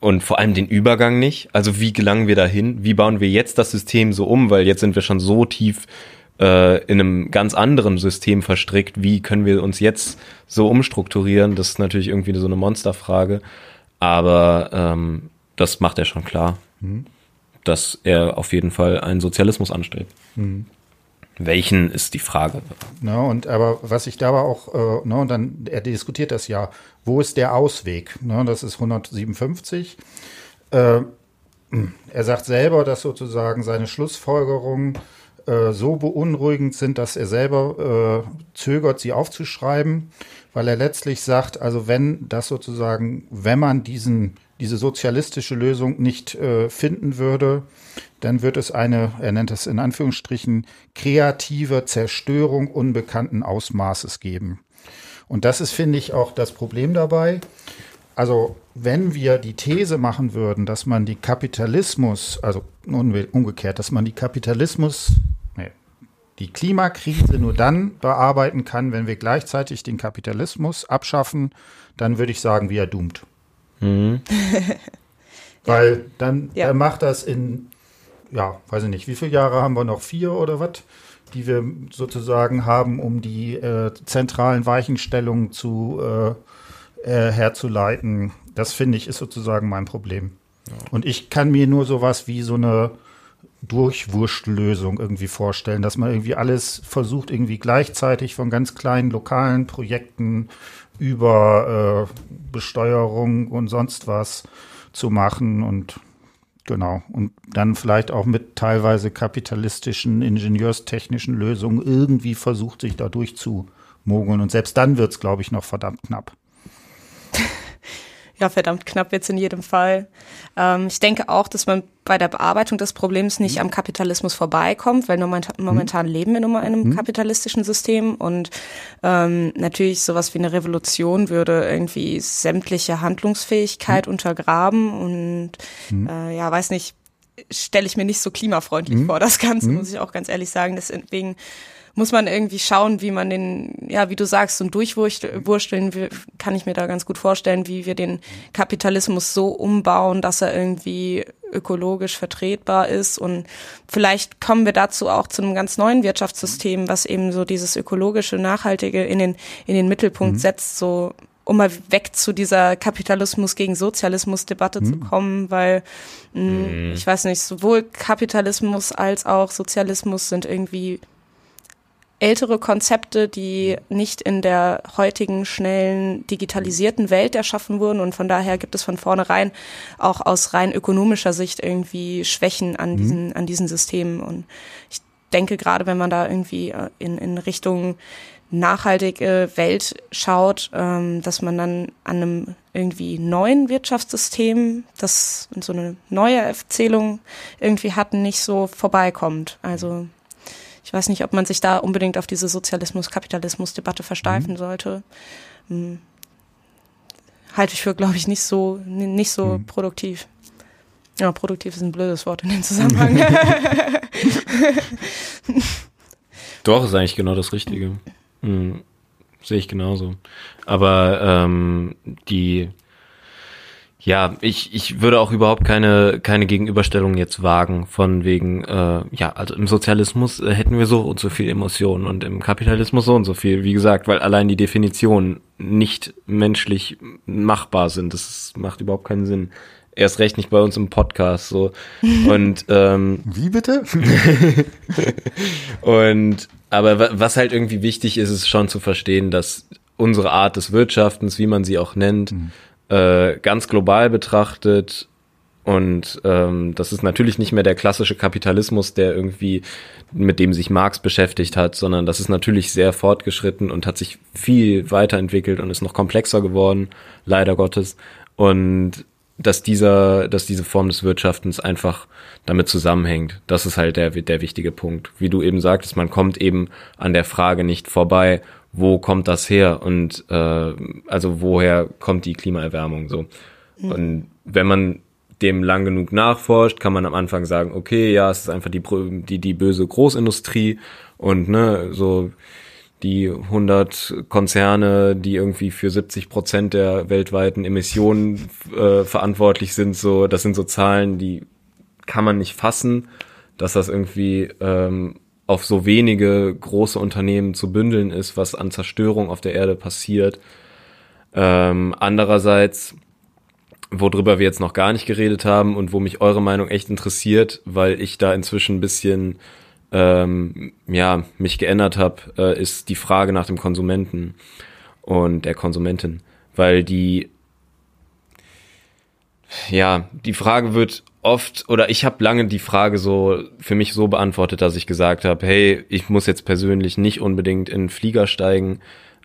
Und vor allem den Übergang nicht. Also wie gelangen wir dahin? Wie bauen wir jetzt das System so um? Weil jetzt sind wir schon so tief äh, in einem ganz anderen System verstrickt. Wie können wir uns jetzt so umstrukturieren? Das ist natürlich irgendwie so eine Monsterfrage. Aber ähm, das macht er schon klar, mhm. dass er auf jeden Fall einen Sozialismus anstrebt. Mhm. Welchen ist die Frage? Na, und aber was ich da aber auch, äh, na, und dann, er diskutiert das ja, wo ist der Ausweg? Na, das ist 157. Äh, er sagt selber, dass sozusagen seine Schlussfolgerung äh, so beunruhigend sind, dass er selber äh, zögert, sie aufzuschreiben, weil er letztlich sagt, also wenn das sozusagen, wenn man diesen, diese sozialistische Lösung nicht äh, finden würde, dann wird es eine, er nennt es in Anführungsstrichen, kreative Zerstörung unbekannten Ausmaßes geben. Und das ist, finde ich, auch das Problem dabei. Also wenn wir die These machen würden, dass man die Kapitalismus, also umgekehrt, dass man die Kapitalismus die Klimakrise nur dann bearbeiten kann, wenn wir gleichzeitig den Kapitalismus abschaffen, dann würde ich sagen, wie er doomt. Mhm. Weil dann ja. er macht das in, ja, weiß ich nicht, wie viele Jahre haben wir noch? Vier oder was? Die wir sozusagen haben, um die äh, zentralen Weichenstellungen zu äh, äh, herzuleiten. Das finde ich ist sozusagen mein Problem. Ja. Und ich kann mir nur sowas wie so eine Durchwurschtlösung irgendwie vorstellen, dass man irgendwie alles versucht, irgendwie gleichzeitig von ganz kleinen lokalen Projekten über äh, Besteuerung und sonst was zu machen und genau. Und dann vielleicht auch mit teilweise kapitalistischen, ingenieurstechnischen Lösungen irgendwie versucht, sich da durchzumogeln. Und selbst dann wird es, glaube ich, noch verdammt knapp ja, verdammt knapp jetzt in jedem Fall. Ähm, ich denke auch, dass man bei der Bearbeitung des Problems nicht mhm. am Kapitalismus vorbeikommt, weil momentan, mhm. momentan mhm. leben wir nun mal in einem mhm. kapitalistischen System und ähm, natürlich sowas wie eine Revolution würde irgendwie sämtliche Handlungsfähigkeit mhm. untergraben und mhm. äh, ja, weiß nicht, stelle ich mir nicht so klimafreundlich vor, das Ganze, muss ich auch ganz ehrlich sagen. Deswegen muss man irgendwie schauen, wie man den, ja, wie du sagst, so ein Durchwursteln kann ich mir da ganz gut vorstellen, wie wir den Kapitalismus so umbauen, dass er irgendwie ökologisch vertretbar ist und vielleicht kommen wir dazu auch zu einem ganz neuen Wirtschaftssystem, was eben so dieses ökologische, nachhaltige in den, in den Mittelpunkt mhm. setzt, so um mal weg zu dieser Kapitalismus gegen Sozialismus Debatte mhm. zu kommen, weil mh, mhm. ich weiß nicht, sowohl Kapitalismus als auch Sozialismus sind irgendwie ältere Konzepte, die nicht in der heutigen schnellen digitalisierten Welt erschaffen wurden und von daher gibt es von vornherein auch aus rein ökonomischer Sicht irgendwie Schwächen an mhm. diesen an diesen Systemen und ich denke gerade, wenn man da irgendwie äh, in, in Richtung nachhaltige Welt schaut, ähm, dass man dann an einem irgendwie neuen Wirtschaftssystem, das so eine neue Erzählung irgendwie hat, nicht so vorbeikommt. Also ich weiß nicht, ob man sich da unbedingt auf diese Sozialismus-Kapitalismus-Debatte versteifen mhm. sollte. Hm. Halte ich für, glaube ich, nicht so, nicht so mhm. produktiv. Ja, produktiv ist ein blödes Wort in dem Zusammenhang. Doch, ist eigentlich genau das Richtige. Hm. Sehe ich genauso. Aber ähm, die ja, ich, ich würde auch überhaupt keine, keine Gegenüberstellung jetzt wagen von wegen, äh, ja, also im Sozialismus äh, hätten wir so und so viel Emotionen und im Kapitalismus so und so viel, wie gesagt, weil allein die Definitionen nicht menschlich machbar sind. Das macht überhaupt keinen Sinn. Erst recht nicht bei uns im Podcast so. Und ähm, wie bitte? und aber was halt irgendwie wichtig ist, ist schon zu verstehen, dass unsere Art des Wirtschaftens, wie man sie auch nennt, mhm äh, ganz global betrachtet Und ähm, das ist natürlich nicht mehr der klassische Kapitalismus, der irgendwie mit dem sich Marx beschäftigt hat, sondern das ist natürlich sehr fortgeschritten und hat sich viel weiterentwickelt und ist noch komplexer geworden, leider Gottes. Und dass dieser, dass diese Form des Wirtschaftens einfach damit zusammenhängt. Das ist halt der, der wichtige Punkt. Wie du eben sagtest, man kommt eben an der Frage nicht vorbei, wo kommt das her und äh, also woher kommt die Klimaerwärmung so. Mhm. Und wenn man dem lang genug nachforscht, kann man am Anfang sagen, okay, ja, es ist einfach die, die, die böse Großindustrie und ne, so die 100 Konzerne, die irgendwie für 70 Prozent der weltweiten Emissionen äh, verantwortlich sind, so, das sind so Zahlen, die kann man nicht fassen, dass das irgendwie ähm, auf so wenige große Unternehmen zu bündeln ist, was an Zerstörung auf der Erde passiert. Ähm, andererseits, worüber wir jetzt noch gar nicht geredet haben und wo mich eure Meinung echt interessiert, weil ich da inzwischen ein bisschen ähm, ja, mich geändert habe, äh, ist die Frage nach dem Konsumenten und der Konsumentin. Weil die, ja, die Frage wird oft, oder ich habe lange die Frage so für mich so beantwortet, dass ich gesagt habe, hey, ich muss jetzt persönlich nicht unbedingt in den Flieger steigen,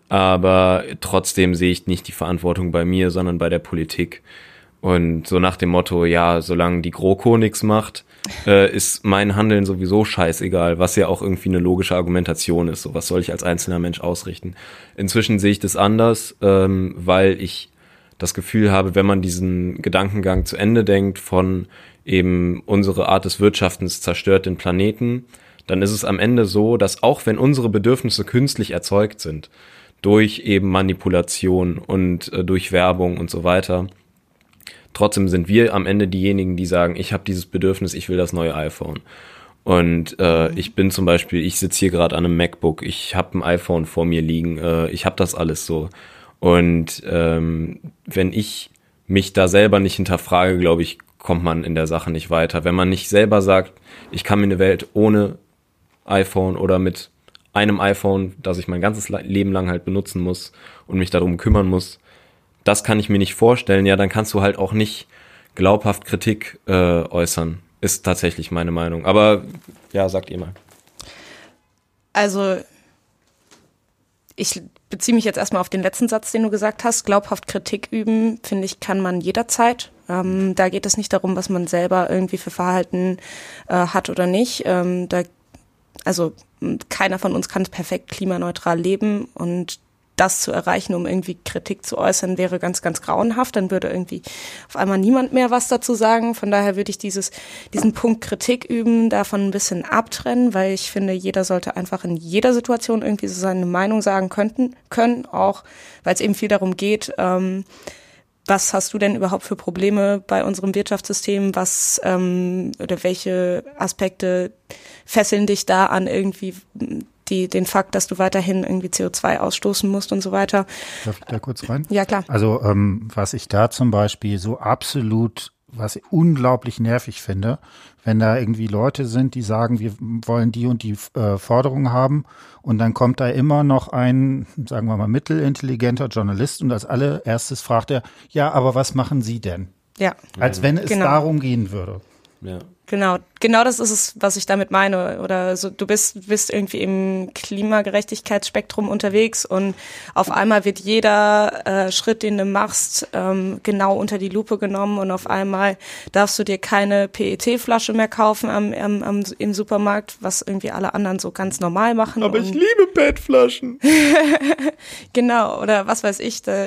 aber trotzdem sehe ich nicht die Verantwortung bei mir, sondern bei der Politik. Und so nach dem Motto, ja, solange die GroKo nichts macht, äh, ist mein Handeln sowieso scheißegal, was ja auch irgendwie eine logische Argumentation ist. So, was soll ich als einzelner Mensch ausrichten? Inzwischen sehe ich das anders, ähm, weil ich das Gefühl habe, wenn man diesen Gedankengang zu Ende denkt von eben unsere Art des Wirtschaftens zerstört den Planeten, dann ist es am Ende so, dass auch wenn unsere Bedürfnisse künstlich erzeugt sind, durch eben Manipulation und äh, durch Werbung und so weiter, trotzdem sind wir am Ende diejenigen, die sagen, ich habe dieses Bedürfnis, ich will das neue iPhone. Und äh, mhm. ich bin zum Beispiel, ich sitze hier gerade an einem MacBook, ich habe ein iPhone vor mir liegen, äh, ich habe das alles so. Und ähm, wenn ich mich da selber nicht hinterfrage, glaube ich, kommt man in der Sache nicht weiter. Wenn man nicht selber sagt, ich kann mir eine Welt ohne iPhone oder mit einem iPhone, das ich mein ganzes Leben lang halt benutzen muss und mich darum kümmern muss, das kann ich mir nicht vorstellen, ja, dann kannst du halt auch nicht glaubhaft Kritik äh, äußern. Ist tatsächlich meine Meinung. Aber ja, sagt ihr mal. Also, ich beziehe mich jetzt erstmal auf den letzten Satz, den du gesagt hast. Glaubhaft Kritik üben, finde ich, kann man jederzeit. Ähm, da geht es nicht darum, was man selber irgendwie für Verhalten äh, hat oder nicht. Ähm, da, also keiner von uns kann perfekt klimaneutral leben und das zu erreichen, um irgendwie Kritik zu äußern, wäre ganz, ganz grauenhaft. Dann würde irgendwie auf einmal niemand mehr was dazu sagen. Von daher würde ich dieses, diesen Punkt Kritik üben, davon ein bisschen abtrennen, weil ich finde, jeder sollte einfach in jeder Situation irgendwie so seine Meinung sagen könnten, können, auch weil es eben viel darum geht, ähm, was hast du denn überhaupt für Probleme bei unserem Wirtschaftssystem? Was ähm, oder welche Aspekte fesseln dich da an irgendwie die, den Fakt, dass du weiterhin irgendwie CO2 ausstoßen musst und so weiter. Darf ich da kurz rein? Ja, klar. Also ähm, was ich da zum Beispiel so absolut, was ich unglaublich nervig finde, wenn da irgendwie Leute sind, die sagen, wir wollen die und die äh, Forderungen haben und dann kommt da immer noch ein, sagen wir mal, mittelintelligenter Journalist und als allererstes fragt er, ja, aber was machen Sie denn? Ja. Als wenn es genau. darum gehen würde. Ja. Genau, genau das ist es, was ich damit meine. Oder so, du bist, bist irgendwie im Klimagerechtigkeitsspektrum unterwegs und auf einmal wird jeder äh, Schritt, den du machst, ähm, genau unter die Lupe genommen und auf einmal darfst du dir keine PET-Flasche mehr kaufen am, am, am, im Supermarkt, was irgendwie alle anderen so ganz normal machen. Aber ich liebe PET-Flaschen. genau, oder was weiß ich, da,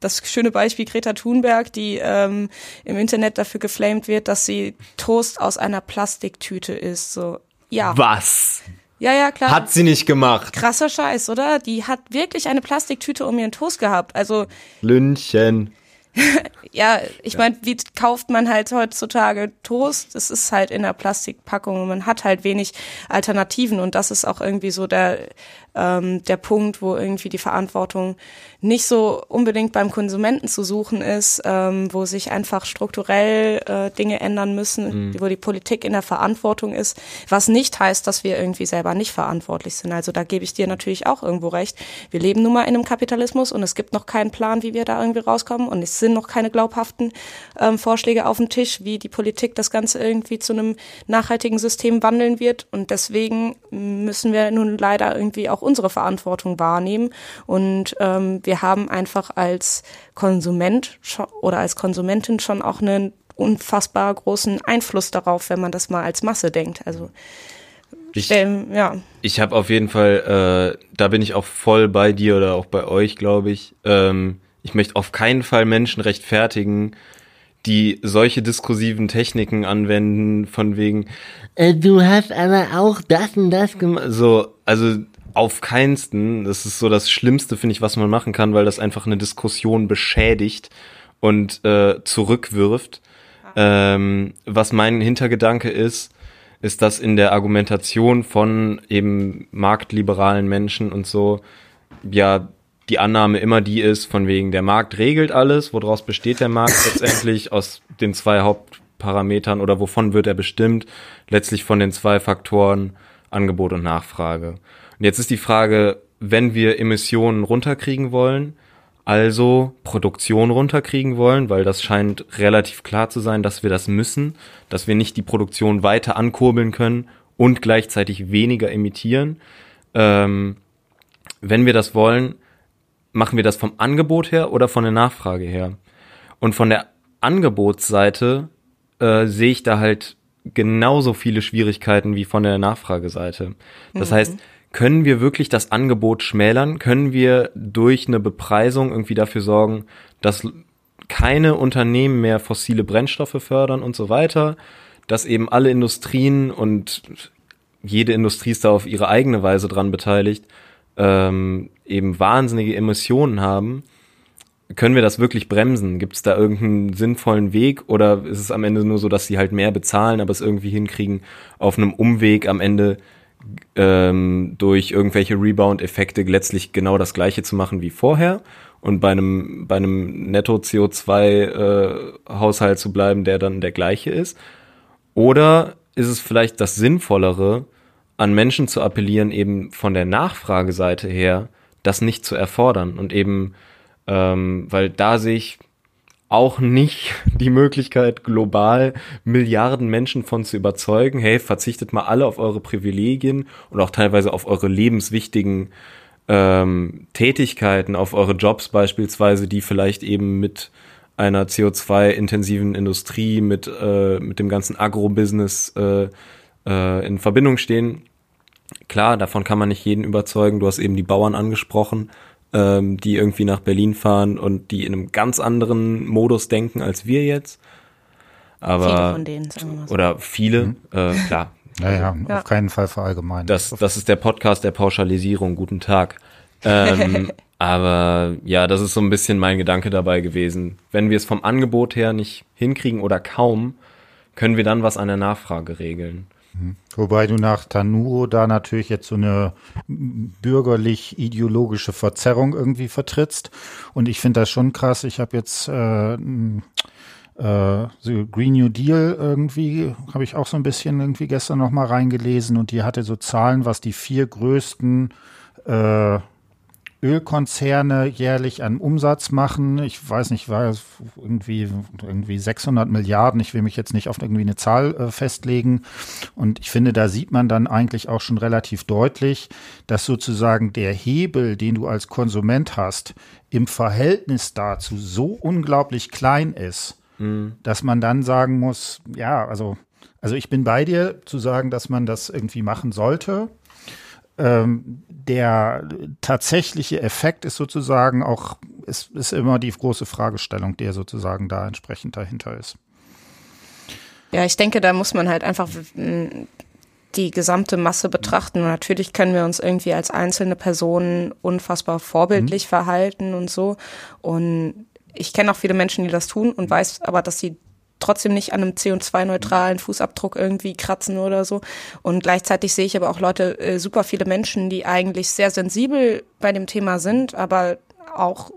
das schöne Beispiel Greta Thunberg, die ähm, im Internet dafür geflamed wird, dass sie Toast aus einer Plastiktüte ist. So, ja. Was? Ja, ja, klar. Hat sie nicht gemacht. Krasser Scheiß, oder? Die hat wirklich eine Plastiktüte um ihren Toast gehabt. Also. Lünchen. ja, ich ja. meine, wie kauft man halt heutzutage Toast? Das ist halt in der Plastikpackung und man hat halt wenig Alternativen und das ist auch irgendwie so der ähm, der Punkt, wo irgendwie die Verantwortung nicht so unbedingt beim Konsumenten zu suchen ist, ähm, wo sich einfach strukturell äh, Dinge ändern müssen, mhm. wo die Politik in der Verantwortung ist, was nicht heißt, dass wir irgendwie selber nicht verantwortlich sind. Also da gebe ich dir natürlich auch irgendwo recht. Wir leben nun mal in einem Kapitalismus und es gibt noch keinen Plan, wie wir da irgendwie rauskommen und es sind noch keine glaubhaften ähm, Vorschläge auf dem Tisch, wie die Politik das Ganze irgendwie zu einem nachhaltigen System wandeln wird. Und deswegen müssen wir nun leider irgendwie auch unsere Verantwortung wahrnehmen. Und ähm, wir haben einfach als Konsument oder als Konsumentin schon auch einen unfassbar großen Einfluss darauf, wenn man das mal als Masse denkt. Also ich, ähm, ja. Ich habe auf jeden Fall, äh, da bin ich auch voll bei dir oder auch bei euch, glaube ich. Ähm, ich möchte auf keinen Fall Menschen rechtfertigen, die solche diskursiven Techniken anwenden, von wegen, äh, du hast aber auch das und das gemacht. So, also auf keinsten. Das ist so das Schlimmste, finde ich, was man machen kann, weil das einfach eine Diskussion beschädigt und äh, zurückwirft. Ähm, was mein Hintergedanke ist, ist das in der Argumentation von eben marktliberalen Menschen und so, ja, die Annahme immer die ist, von wegen der Markt regelt alles, woraus besteht der Markt letztendlich aus den zwei Hauptparametern oder wovon wird er bestimmt? Letztlich von den zwei Faktoren Angebot und Nachfrage. Und jetzt ist die Frage, wenn wir Emissionen runterkriegen wollen, also Produktion runterkriegen wollen, weil das scheint relativ klar zu sein, dass wir das müssen, dass wir nicht die Produktion weiter ankurbeln können und gleichzeitig weniger emittieren. Ähm, wenn wir das wollen, machen wir das vom Angebot her oder von der Nachfrage her? Und von der Angebotsseite äh, sehe ich da halt genauso viele Schwierigkeiten wie von der Nachfrageseite. Das mhm. heißt, können wir wirklich das Angebot schmälern? Können wir durch eine Bepreisung irgendwie dafür sorgen, dass keine Unternehmen mehr fossile Brennstoffe fördern und so weiter? Dass eben alle Industrien und jede Industrie ist da auf ihre eigene Weise dran beteiligt, ähm, eben wahnsinnige Emissionen haben. Können wir das wirklich bremsen? Gibt es da irgendeinen sinnvollen Weg oder ist es am Ende nur so, dass sie halt mehr bezahlen, aber es irgendwie hinkriegen, auf einem Umweg am Ende ähm, durch irgendwelche Rebound-Effekte letztlich genau das gleiche zu machen wie vorher und bei einem, bei einem Netto-CO2-Haushalt äh, zu bleiben, der dann der gleiche ist? Oder ist es vielleicht das Sinnvollere, an Menschen zu appellieren, eben von der Nachfrageseite her, das nicht zu erfordern und eben, ähm, weil da sehe ich auch nicht die Möglichkeit, global Milliarden Menschen von zu überzeugen, hey, verzichtet mal alle auf eure Privilegien und auch teilweise auf eure lebenswichtigen ähm, Tätigkeiten, auf eure Jobs beispielsweise, die vielleicht eben mit einer CO2-intensiven Industrie, mit, äh, mit dem ganzen Agro-Business äh, äh, in Verbindung stehen. Klar, davon kann man nicht jeden überzeugen. Du hast eben die Bauern angesprochen ähm, die irgendwie nach Berlin fahren und die in einem ganz anderen Modus denken als wir jetzt. Aber viele von denen, sagen wir mal so. oder viele, mhm. äh, klar. Naja, ja. auf keinen Fall verallgemeinern. Das, das ist der Podcast der Pauschalisierung. Guten Tag. Ähm, aber ja, das ist so ein bisschen mein Gedanke dabei gewesen. Wenn wir es vom Angebot her nicht hinkriegen oder kaum, können wir dann was an der Nachfrage regeln. Wobei du nach Tanuro da natürlich jetzt so eine bürgerlich-ideologische Verzerrung irgendwie vertrittst. Und ich finde das schon krass. Ich habe jetzt äh, äh, Green New Deal irgendwie, habe ich auch so ein bisschen irgendwie gestern noch mal reingelesen und die hatte so Zahlen, was die vier größten äh, Ölkonzerne jährlich an Umsatz machen. Ich weiß nicht, war irgendwie, irgendwie 600 Milliarden. Ich will mich jetzt nicht auf irgendwie eine Zahl äh, festlegen. Und ich finde, da sieht man dann eigentlich auch schon relativ deutlich, dass sozusagen der Hebel, den du als Konsument hast, im Verhältnis dazu so unglaublich klein ist, mhm. dass man dann sagen muss, ja, also, also ich bin bei dir zu sagen, dass man das irgendwie machen sollte ähm, der tatsächliche Effekt ist sozusagen auch, ist, ist immer die große Fragestellung, der sozusagen da entsprechend dahinter ist. Ja, ich denke, da muss man halt einfach die gesamte Masse betrachten. Und natürlich können wir uns irgendwie als einzelne Personen unfassbar vorbildlich mhm. verhalten und so. Und ich kenne auch viele Menschen, die das tun und weiß aber, dass sie trotzdem nicht an einem CO2-neutralen Fußabdruck irgendwie kratzen oder so. Und gleichzeitig sehe ich aber auch Leute, äh, super viele Menschen, die eigentlich sehr sensibel bei dem Thema sind, aber auch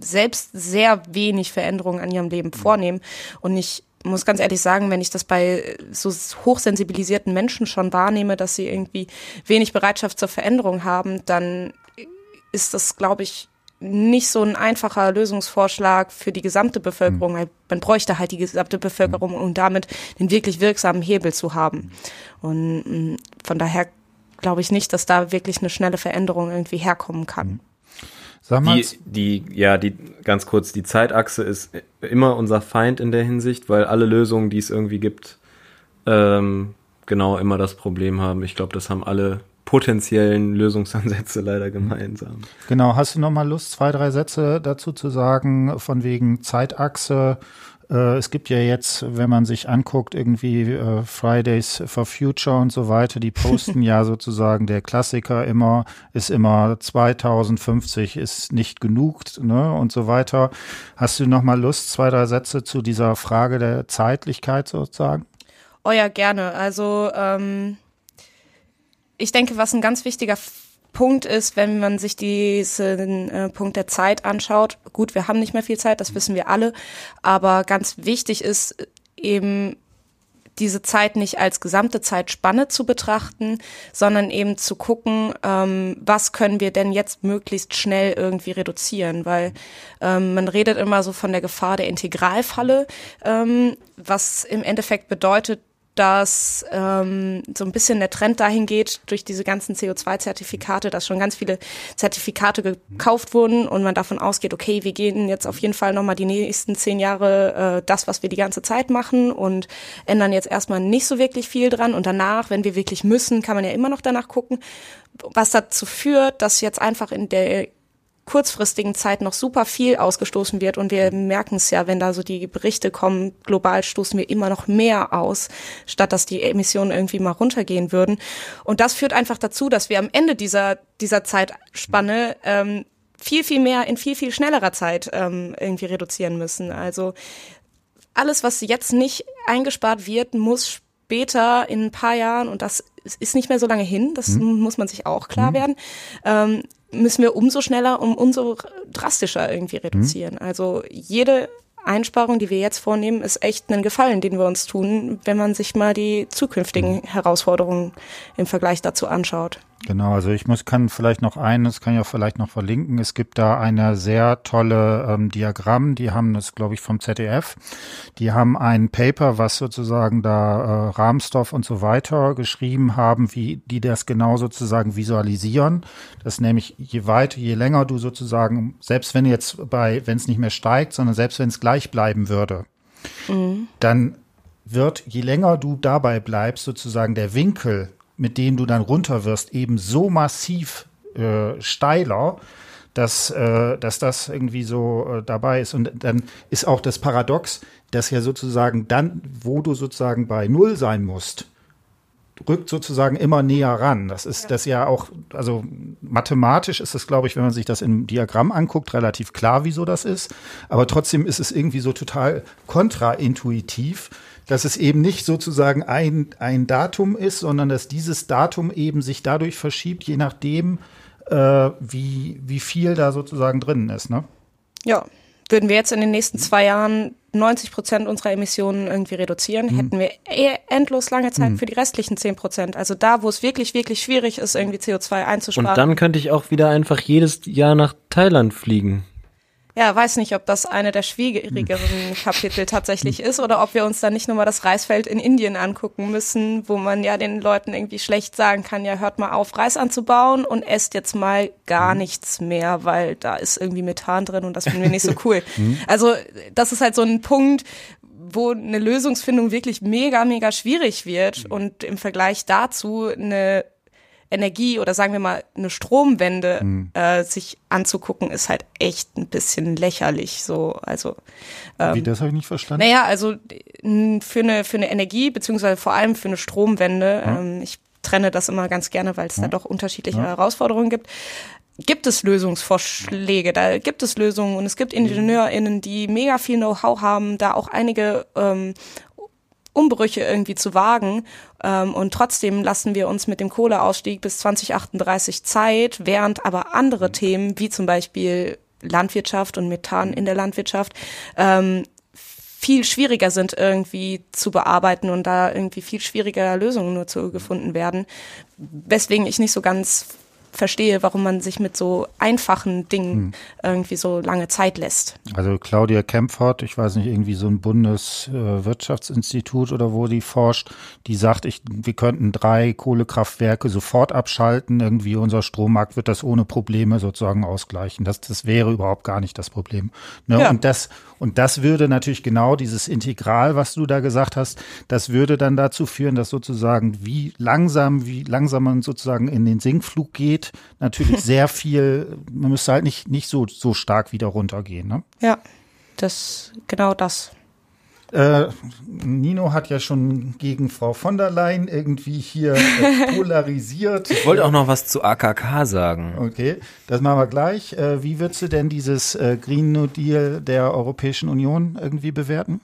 selbst sehr wenig Veränderungen an ihrem Leben vornehmen. Und ich muss ganz ehrlich sagen, wenn ich das bei so hochsensibilisierten Menschen schon wahrnehme, dass sie irgendwie wenig Bereitschaft zur Veränderung haben, dann ist das, glaube ich, nicht so ein einfacher Lösungsvorschlag für die gesamte Bevölkerung. Mhm. Man bräuchte halt die gesamte Bevölkerung, um damit den wirklich wirksamen Hebel zu haben. Und mm, von daher glaube ich nicht, dass da wirklich eine schnelle Veränderung irgendwie herkommen kann. Mhm. Sag mal, die, die, ja, die, ganz kurz, die Zeitachse ist immer unser Feind in der Hinsicht, weil alle Lösungen, die es irgendwie gibt, ähm, genau immer das Problem haben. Ich glaube, das haben alle potenziellen Lösungsansätze leider gemeinsam. Genau, hast du noch mal Lust, zwei, drei Sätze dazu zu sagen, von wegen Zeitachse? Äh, es gibt ja jetzt, wenn man sich anguckt, irgendwie äh, Fridays for Future und so weiter, die posten ja sozusagen der Klassiker immer, ist immer 2050 ist nicht genug, ne, und so weiter. Hast du noch mal Lust, zwei, drei Sätze zu dieser Frage der Zeitlichkeit sozusagen? Oh ja, gerne. Also, ähm ich denke, was ein ganz wichtiger Punkt ist, wenn man sich diesen äh, Punkt der Zeit anschaut. Gut, wir haben nicht mehr viel Zeit, das wissen wir alle, aber ganz wichtig ist eben diese Zeit nicht als gesamte Zeitspanne zu betrachten, sondern eben zu gucken, ähm, was können wir denn jetzt möglichst schnell irgendwie reduzieren, weil ähm, man redet immer so von der Gefahr der Integralfalle, ähm, was im Endeffekt bedeutet, dass ähm, so ein bisschen der Trend dahin geht, durch diese ganzen CO2-Zertifikate, dass schon ganz viele Zertifikate gekauft wurden und man davon ausgeht, okay, wir gehen jetzt auf jeden Fall nochmal die nächsten zehn Jahre äh, das, was wir die ganze Zeit machen und ändern jetzt erstmal nicht so wirklich viel dran. Und danach, wenn wir wirklich müssen, kann man ja immer noch danach gucken, was dazu führt, dass jetzt einfach in der kurzfristigen Zeit noch super viel ausgestoßen wird und wir merken es ja, wenn da so die Berichte kommen, global stoßen wir immer noch mehr aus, statt dass die Emissionen irgendwie mal runtergehen würden. Und das führt einfach dazu, dass wir am Ende dieser, dieser Zeitspanne ähm, viel, viel mehr in viel, viel schnellerer Zeit ähm, irgendwie reduzieren müssen. Also alles, was jetzt nicht eingespart wird, muss später in ein paar Jahren, und das ist nicht mehr so lange hin, das mhm. muss man sich auch klar mhm. werden, ähm, müssen wir umso schneller und umso drastischer irgendwie reduzieren. Mhm. Also jede Einsparung, die wir jetzt vornehmen, ist echt ein Gefallen, den wir uns tun, wenn man sich mal die zukünftigen mhm. Herausforderungen im Vergleich dazu anschaut. Genau, also ich muss kann vielleicht noch eines, kann ich auch vielleicht noch verlinken. Es gibt da eine sehr tolle ähm, Diagramm, die haben das, glaube ich, vom ZDF. Die haben ein Paper, was sozusagen da äh, Rahmstoff und so weiter geschrieben haben, wie die das genau sozusagen visualisieren. Das nämlich je weiter, je länger du sozusagen, selbst wenn jetzt bei, wenn es nicht mehr steigt, sondern selbst wenn es gleich bleiben würde, mhm. dann wird, je länger du dabei bleibst, sozusagen der Winkel mit dem du dann runter wirst, eben so massiv äh, steiler, dass, äh, dass das irgendwie so äh, dabei ist. Und dann ist auch das Paradox, dass ja sozusagen dann, wo du sozusagen bei Null sein musst, rückt sozusagen immer näher ran. Das ist ja. das ja auch, also mathematisch ist es, glaube ich, wenn man sich das im Diagramm anguckt, relativ klar, wieso das ist. Aber trotzdem ist es irgendwie so total kontraintuitiv, dass es eben nicht sozusagen ein, ein Datum ist, sondern dass dieses Datum eben sich dadurch verschiebt, je nachdem, äh, wie, wie viel da sozusagen drin ist. Ne? Ja, würden wir jetzt in den nächsten zwei Jahren 90 Prozent unserer Emissionen irgendwie reduzieren, mhm. hätten wir eh endlos lange Zeit mhm. für die restlichen 10 Prozent. Also da, wo es wirklich, wirklich schwierig ist, irgendwie CO2 einzusparen. Und dann könnte ich auch wieder einfach jedes Jahr nach Thailand fliegen ja, weiß nicht, ob das eine der schwierigeren Kapitel tatsächlich ist oder ob wir uns dann nicht nur mal das Reisfeld in Indien angucken müssen, wo man ja den Leuten irgendwie schlecht sagen kann, ja, hört mal auf, Reis anzubauen und esst jetzt mal gar mhm. nichts mehr, weil da ist irgendwie Methan drin und das finden wir nicht so cool. Also das ist halt so ein Punkt, wo eine Lösungsfindung wirklich mega, mega schwierig wird und im Vergleich dazu eine Energie oder sagen wir mal eine Stromwende mhm. äh, sich anzugucken, ist halt echt ein bisschen lächerlich. So, also ähm, wie das habe ich nicht verstanden. Naja, also für eine für eine Energie beziehungsweise vor allem für eine Stromwende. Mhm. Ähm, ich trenne das immer ganz gerne, weil es mhm. da doch unterschiedliche Herausforderungen gibt gibt es Lösungsvorschläge, da gibt es Lösungen und es gibt IngenieurInnen, die mega viel Know-how haben, da auch einige ähm, Umbrüche irgendwie zu wagen. Ähm, und trotzdem lassen wir uns mit dem Kohleausstieg bis 2038 Zeit, während aber andere Themen, wie zum Beispiel Landwirtschaft und Methan in der Landwirtschaft, ähm, viel schwieriger sind irgendwie zu bearbeiten und da irgendwie viel schwieriger Lösungen nur zu gefunden werden. Weswegen ich nicht so ganz verstehe, warum man sich mit so einfachen Dingen hm. irgendwie so lange Zeit lässt. Also Claudia Kempfert, ich weiß nicht, irgendwie so ein Bundeswirtschaftsinstitut oder wo die forscht, die sagt, ich, wir könnten drei Kohlekraftwerke sofort abschalten, irgendwie unser Strommarkt wird das ohne Probleme sozusagen ausgleichen. Das, das wäre überhaupt gar nicht das Problem. Ne? Ja. Und das, und das würde natürlich genau dieses Integral, was du da gesagt hast, das würde dann dazu führen, dass sozusagen wie langsam, wie langsam man sozusagen in den Sinkflug geht, natürlich sehr viel, man müsste halt nicht, nicht so, so stark wieder runtergehen. Ne? Ja, das, genau das. Äh, Nino hat ja schon gegen Frau von der Leyen irgendwie hier äh, polarisiert. Ich wollte auch noch was zu AKK sagen. Okay, das machen wir gleich. Äh, wie würdest du denn dieses äh, Green New Deal der Europäischen Union irgendwie bewerten?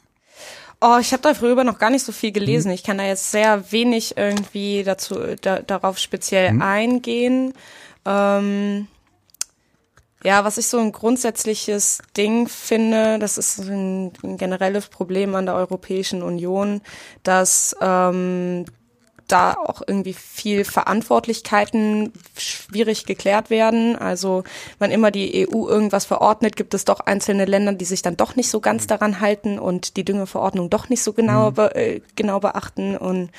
Oh, ich habe darüber noch gar nicht so viel gelesen. Hm. Ich kann da jetzt sehr wenig irgendwie dazu da, darauf speziell hm. eingehen. Ähm, ja, was ich so ein grundsätzliches Ding finde, das ist ein, ein generelles Problem an der Europäischen Union, dass ähm, da auch irgendwie viel Verantwortlichkeiten schwierig geklärt werden. Also wenn immer die EU irgendwas verordnet, gibt es doch einzelne Länder, die sich dann doch nicht so ganz daran halten und die Düngeverordnung doch nicht so genau, mhm. be äh, genau beachten. Und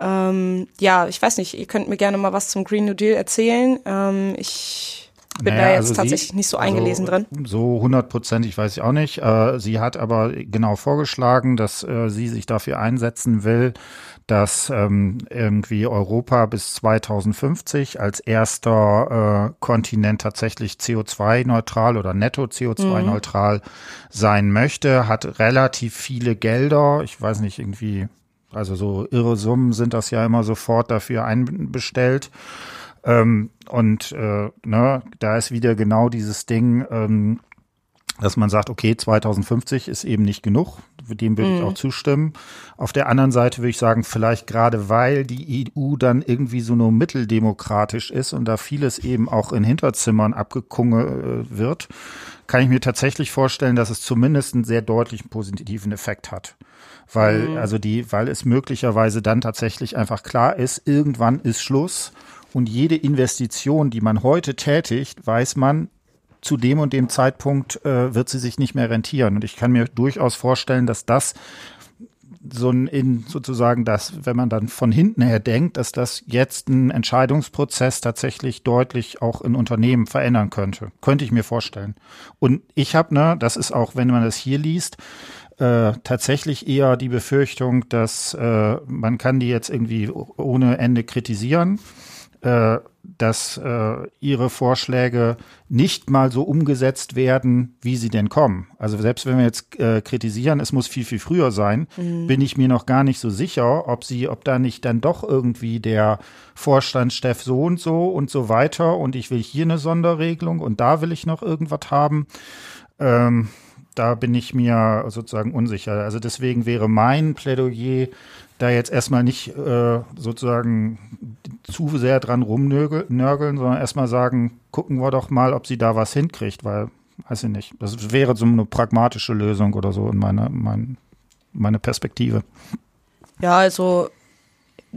ähm, ja, ich weiß nicht, ihr könnt mir gerne mal was zum Green New Deal erzählen. Ähm, ich bin naja, da jetzt also tatsächlich sie, nicht so eingelesen also, drin. So hundertprozentig weiß ich auch nicht. Äh, sie hat aber genau vorgeschlagen, dass äh, sie sich dafür einsetzen will, dass ähm, irgendwie Europa bis 2050 als erster äh, Kontinent tatsächlich CO2-neutral oder netto CO2-neutral mhm. sein möchte, hat relativ viele Gelder. Ich weiß nicht, irgendwie, also so irre Summen sind das ja immer sofort dafür einbestellt. Ähm, und äh, ne, da ist wieder genau dieses Ding, ähm, dass man sagt, okay, 2050 ist eben nicht genug. Dem würde mhm. ich auch zustimmen. Auf der anderen Seite würde ich sagen, vielleicht gerade weil die EU dann irgendwie so nur mitteldemokratisch ist und da vieles eben auch in Hinterzimmern abgekunge äh, wird, kann ich mir tatsächlich vorstellen, dass es zumindest einen sehr deutlichen positiven Effekt hat. Weil, mhm. also die, weil es möglicherweise dann tatsächlich einfach klar ist, irgendwann ist Schluss und jede Investition, die man heute tätigt, weiß man, zu dem und dem Zeitpunkt äh, wird sie sich nicht mehr rentieren. Und ich kann mir durchaus vorstellen, dass das so in sozusagen das, wenn man dann von hinten her denkt, dass das jetzt einen Entscheidungsprozess tatsächlich deutlich auch in Unternehmen verändern könnte. Könnte ich mir vorstellen. Und ich habe, ne, das ist auch, wenn man das hier liest, äh, tatsächlich eher die Befürchtung, dass äh, man kann die jetzt irgendwie ohne Ende kritisieren äh, dass äh, ihre Vorschläge nicht mal so umgesetzt werden, wie sie denn kommen. Also selbst wenn wir jetzt äh, kritisieren, es muss viel, viel früher sein, mhm. bin ich mir noch gar nicht so sicher, ob sie, ob da nicht dann doch irgendwie der Vorstand Steff so und so und so weiter und ich will hier eine Sonderregelung und da will ich noch irgendwas haben. Ähm, da bin ich mir sozusagen unsicher. Also deswegen wäre mein Plädoyer, da jetzt erstmal nicht äh, sozusagen zu sehr dran rumnörgeln, sondern erstmal sagen, gucken wir doch mal, ob sie da was hinkriegt, weil, weiß ich nicht, das wäre so eine pragmatische Lösung oder so in meiner mein, meine Perspektive. Ja, also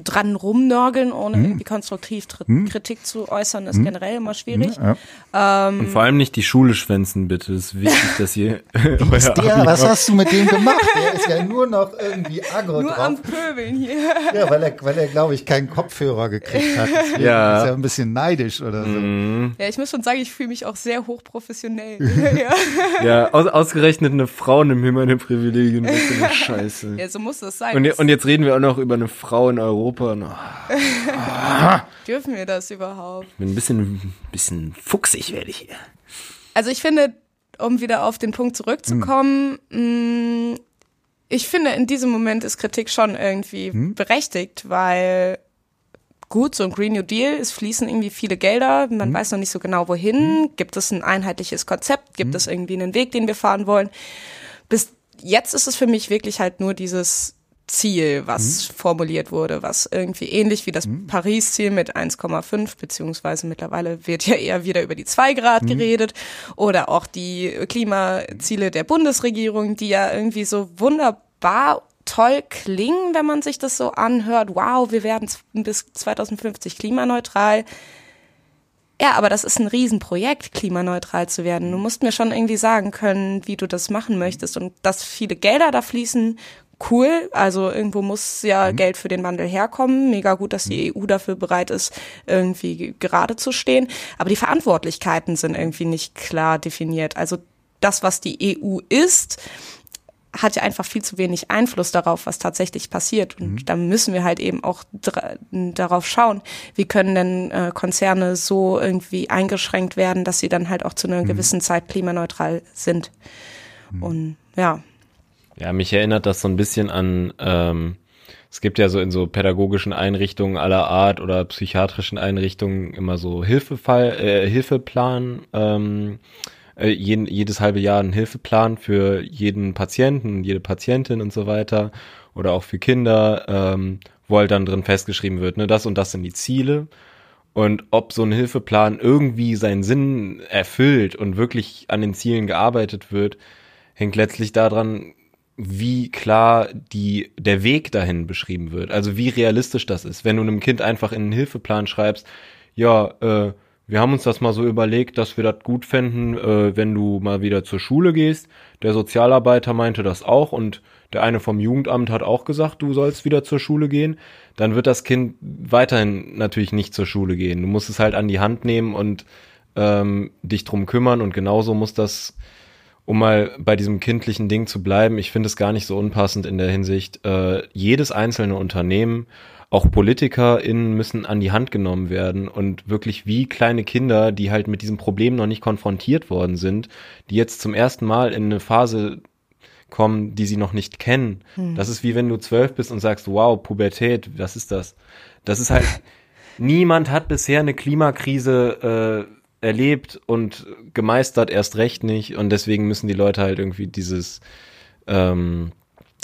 dran rumnörgeln, ohne hm. irgendwie konstruktiv hm. Kritik zu äußern, ist hm. generell immer schwierig. Ja. Ähm, Und vor allem nicht die Schule schwänzen, bitte. Es ist wichtig, dass ihr. ist der, was hast du mit dem gemacht? Der ist ja nur noch irgendwie aggro Nur drauf. am Pöbeln hier. Ja, weil er, weil er glaube ich, keinen Kopfhörer gekriegt hat. Deswegen ja. ist er ein bisschen neidisch oder so. Mhm. Ja, ich muss schon sagen, ich fühle mich auch sehr hochprofessionell. ja, ja aus, ausgerechnet eine Frau nimmt mir meine Privilegien. Das ist eine Scheiße. Ja, so muss das sein. Und, und jetzt reden wir auch noch über eine Frau in Europa. Oh. Dürfen wir das überhaupt? Ich bin ein bisschen, bisschen fuchsig werde ich hier. Also ich finde, um wieder auf den Punkt zurückzukommen, hm. ich finde, in diesem Moment ist Kritik schon irgendwie hm. berechtigt, weil gut, so ein Green New Deal, es fließen irgendwie viele Gelder, man hm. weiß noch nicht so genau wohin, hm. gibt es ein einheitliches Konzept, gibt hm. es irgendwie einen Weg, den wir fahren wollen. Bis jetzt ist es für mich wirklich halt nur dieses Ziel, was mhm. formuliert wurde, was irgendwie ähnlich wie das mhm. Paris-Ziel mit 1,5, beziehungsweise mittlerweile wird ja eher wieder über die 2 Grad mhm. geredet, oder auch die Klimaziele der Bundesregierung, die ja irgendwie so wunderbar toll klingen, wenn man sich das so anhört. Wow, wir werden bis 2050 klimaneutral. Ja, aber das ist ein Riesenprojekt, klimaneutral zu werden. Du musst mir schon irgendwie sagen können, wie du das machen möchtest. Und dass viele Gelder da fließen, cool. Also irgendwo muss ja mhm. Geld für den Wandel herkommen. Mega gut, dass die EU dafür bereit ist, irgendwie gerade zu stehen. Aber die Verantwortlichkeiten sind irgendwie nicht klar definiert. Also das, was die EU ist, hat ja einfach viel zu wenig Einfluss darauf, was tatsächlich passiert. Und mhm. da müssen wir halt eben auch darauf schauen, wie können denn äh, Konzerne so irgendwie eingeschränkt werden, dass sie dann halt auch zu einer mhm. gewissen Zeit klimaneutral sind. Mhm. Und ja. Ja, mich erinnert das so ein bisschen an, ähm, es gibt ja so in so pädagogischen Einrichtungen aller Art oder psychiatrischen Einrichtungen immer so Hilfefall, äh, Hilfeplan, ähm, äh, jeden, jedes halbe Jahr einen Hilfeplan für jeden Patienten, jede Patientin und so weiter oder auch für Kinder, ähm, wo halt dann drin festgeschrieben wird, ne, das und das sind die Ziele. Und ob so ein Hilfeplan irgendwie seinen Sinn erfüllt und wirklich an den Zielen gearbeitet wird, hängt letztlich daran, wie klar die, der Weg dahin beschrieben wird. Also wie realistisch das ist. Wenn du einem Kind einfach in einen Hilfeplan schreibst, ja, äh, wir haben uns das mal so überlegt, dass wir das gut fänden, äh, wenn du mal wieder zur Schule gehst. Der Sozialarbeiter meinte das auch und der eine vom Jugendamt hat auch gesagt, du sollst wieder zur Schule gehen. Dann wird das Kind weiterhin natürlich nicht zur Schule gehen. Du musst es halt an die Hand nehmen und ähm, dich drum kümmern und genauso muss das, um mal bei diesem kindlichen Ding zu bleiben, ich finde es gar nicht so unpassend in der Hinsicht, äh, jedes einzelne Unternehmen auch PolitikerInnen müssen an die Hand genommen werden und wirklich wie kleine Kinder, die halt mit diesem Problem noch nicht konfrontiert worden sind, die jetzt zum ersten Mal in eine Phase kommen, die sie noch nicht kennen. Hm. Das ist wie wenn du zwölf bist und sagst, wow, Pubertät, was ist das? Das ist halt, niemand hat bisher eine Klimakrise äh, erlebt und gemeistert, erst recht nicht. Und deswegen müssen die Leute halt irgendwie dieses ähm,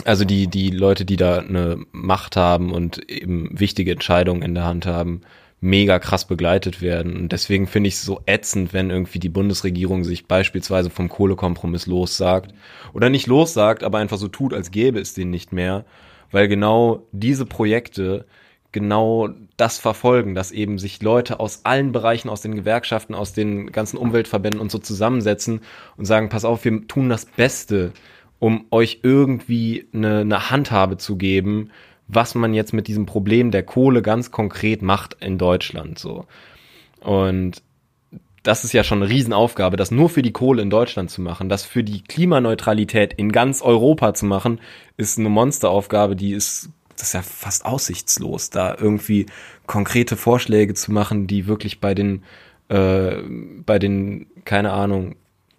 also die, die Leute, die da eine Macht haben und eben wichtige Entscheidungen in der Hand haben, mega krass begleitet werden. Und deswegen finde ich es so ätzend, wenn irgendwie die Bundesregierung sich beispielsweise vom Kohlekompromiss lossagt. Oder nicht lossagt, aber einfach so tut, als gäbe es den nicht mehr. Weil genau diese Projekte genau das verfolgen, dass eben sich Leute aus allen Bereichen, aus den Gewerkschaften, aus den ganzen Umweltverbänden und so zusammensetzen und sagen, pass auf, wir tun das Beste um euch irgendwie eine, eine Handhabe zu geben, was man jetzt mit diesem Problem der Kohle ganz konkret macht in Deutschland so. Und das ist ja schon eine Riesenaufgabe, das nur für die Kohle in Deutschland zu machen, das für die Klimaneutralität in ganz Europa zu machen, ist eine Monsteraufgabe, die ist, das ist ja fast aussichtslos, da irgendwie konkrete Vorschläge zu machen, die wirklich bei den, äh, bei den, keine Ahnung,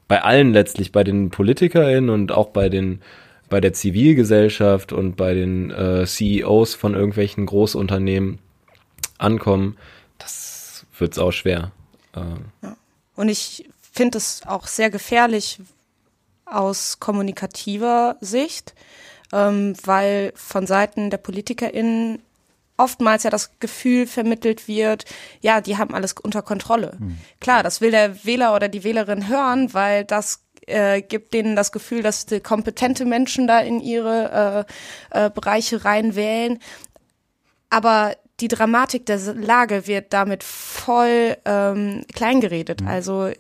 bei allen letztlich, bei den PolitikerInnen und auch bei den bei der Zivilgesellschaft und bei den äh, CEOs von irgendwelchen Großunternehmen ankommen, das wird's auch schwer. Äh. Ja. Und ich finde es auch sehr gefährlich aus kommunikativer Sicht, ähm, weil von Seiten der PolitikerInnen oftmals ja das Gefühl vermittelt wird, ja, die haben alles unter Kontrolle. Mhm. Klar, das will der Wähler oder die Wählerin hören, weil das äh, gibt denen das Gefühl, dass die kompetente Menschen da in ihre äh, äh, Bereiche reinwählen. Aber die Dramatik der Lage wird damit voll ähm, kleingeredet. Mhm. Also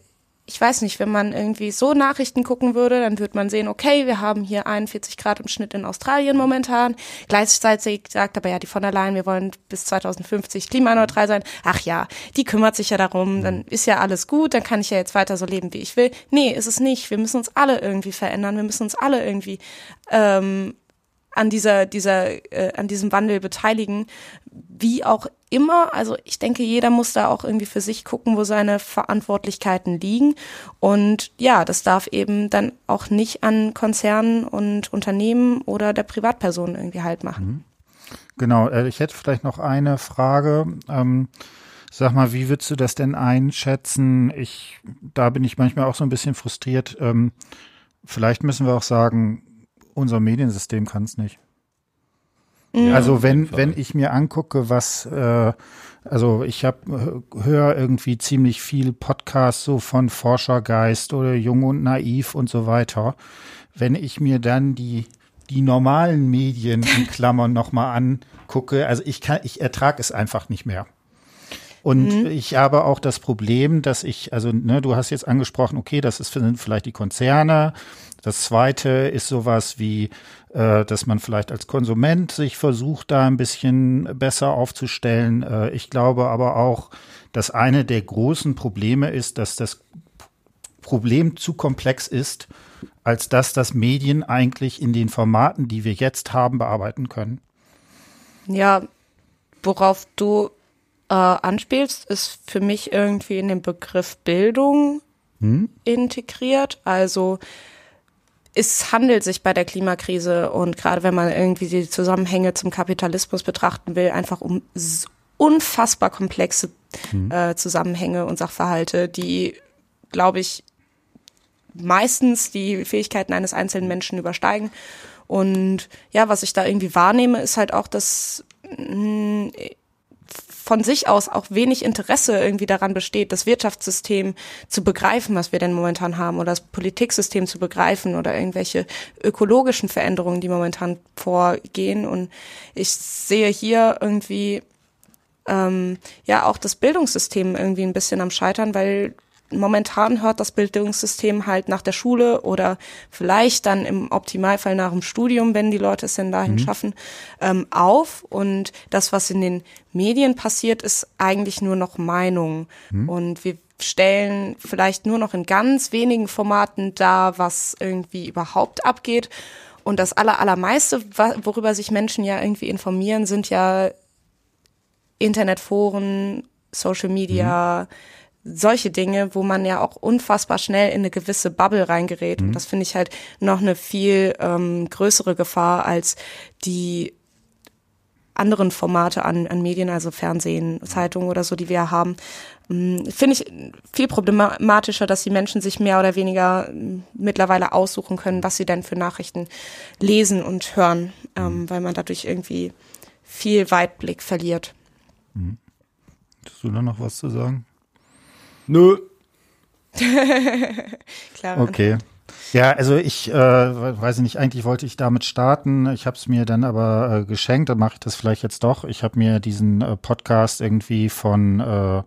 ich weiß nicht, wenn man irgendwie so Nachrichten gucken würde, dann würde man sehen, okay, wir haben hier 41 Grad im Schnitt in Australien momentan. Gleichzeitig sagt aber ja die von der Leyen, wir wollen bis 2050 klimaneutral sein. Ach ja, die kümmert sich ja darum, dann ist ja alles gut, dann kann ich ja jetzt weiter so leben, wie ich will. Nee, ist es nicht. Wir müssen uns alle irgendwie verändern, wir müssen uns alle irgendwie ähm, an dieser, dieser, äh, an diesem Wandel beteiligen, wie auch immer. Also ich denke, jeder muss da auch irgendwie für sich gucken, wo seine Verantwortlichkeiten liegen. Und ja, das darf eben dann auch nicht an Konzernen und Unternehmen oder der Privatperson irgendwie halt machen. Mhm. Genau, äh, ich hätte vielleicht noch eine Frage. Ähm, sag mal, wie würdest du das denn einschätzen? Ich, da bin ich manchmal auch so ein bisschen frustriert. Ähm, vielleicht müssen wir auch sagen, unser Mediensystem kann es nicht. Ja, also wenn wenn ich mir angucke, was äh, also ich habe höre irgendwie ziemlich viel Podcasts so von Forschergeist oder Jung und Naiv und so weiter. Wenn ich mir dann die die normalen Medien in Klammern nochmal angucke, also ich kann ich ertrage es einfach nicht mehr. Und mhm. ich habe auch das Problem, dass ich, also ne, du hast jetzt angesprochen, okay, das ist, sind vielleicht die Konzerne. Das zweite ist sowas wie, äh, dass man vielleicht als Konsument sich versucht, da ein bisschen besser aufzustellen. Äh, ich glaube aber auch, dass eine der großen Probleme ist, dass das Problem zu komplex ist, als dass das Medien eigentlich in den Formaten, die wir jetzt haben, bearbeiten können. Ja, worauf du äh, anspielst, ist für mich irgendwie in den Begriff Bildung hm? integriert. Also es handelt sich bei der Klimakrise und gerade wenn man irgendwie die Zusammenhänge zum Kapitalismus betrachten will, einfach um unfassbar komplexe hm. äh, Zusammenhänge und Sachverhalte, die, glaube ich, meistens die Fähigkeiten eines einzelnen Menschen übersteigen. Und ja, was ich da irgendwie wahrnehme, ist halt auch, dass mh, mm, von sich aus auch wenig Interesse irgendwie daran besteht, das Wirtschaftssystem zu begreifen, was wir denn momentan haben, oder das Politiksystem zu begreifen oder irgendwelche ökologischen Veränderungen, die momentan vorgehen. Und ich sehe hier irgendwie ähm, ja auch das Bildungssystem irgendwie ein bisschen am Scheitern, weil momentan hört das Bildungssystem halt nach der Schule oder vielleicht dann im Optimalfall nach dem Studium, wenn die Leute es denn dahin mhm. schaffen, ähm, auf. Und das, was in den Medien passiert, ist eigentlich nur noch Meinung. Mhm. Und wir stellen vielleicht nur noch in ganz wenigen Formaten dar, was irgendwie überhaupt abgeht. Und das aller, allermeiste, worüber sich Menschen ja irgendwie informieren, sind ja Internetforen, Social Media, mhm solche Dinge, wo man ja auch unfassbar schnell in eine gewisse Bubble reingerät. Mhm. Und das finde ich halt noch eine viel ähm, größere Gefahr als die anderen Formate an, an Medien, also Fernsehen, Zeitungen oder so, die wir haben, ähm, finde ich viel problematischer, dass die Menschen sich mehr oder weniger ähm, mittlerweile aussuchen können, was sie denn für Nachrichten lesen und hören, ähm, mhm. weil man dadurch irgendwie viel Weitblick verliert. Mhm. Hast du da noch was zu sagen? Nö. Klar. Okay. Ja, also ich äh, weiß nicht, eigentlich wollte ich damit starten. Ich habe es mir dann aber äh, geschenkt, dann mache ich das vielleicht jetzt doch. Ich habe mir diesen äh, Podcast irgendwie von äh,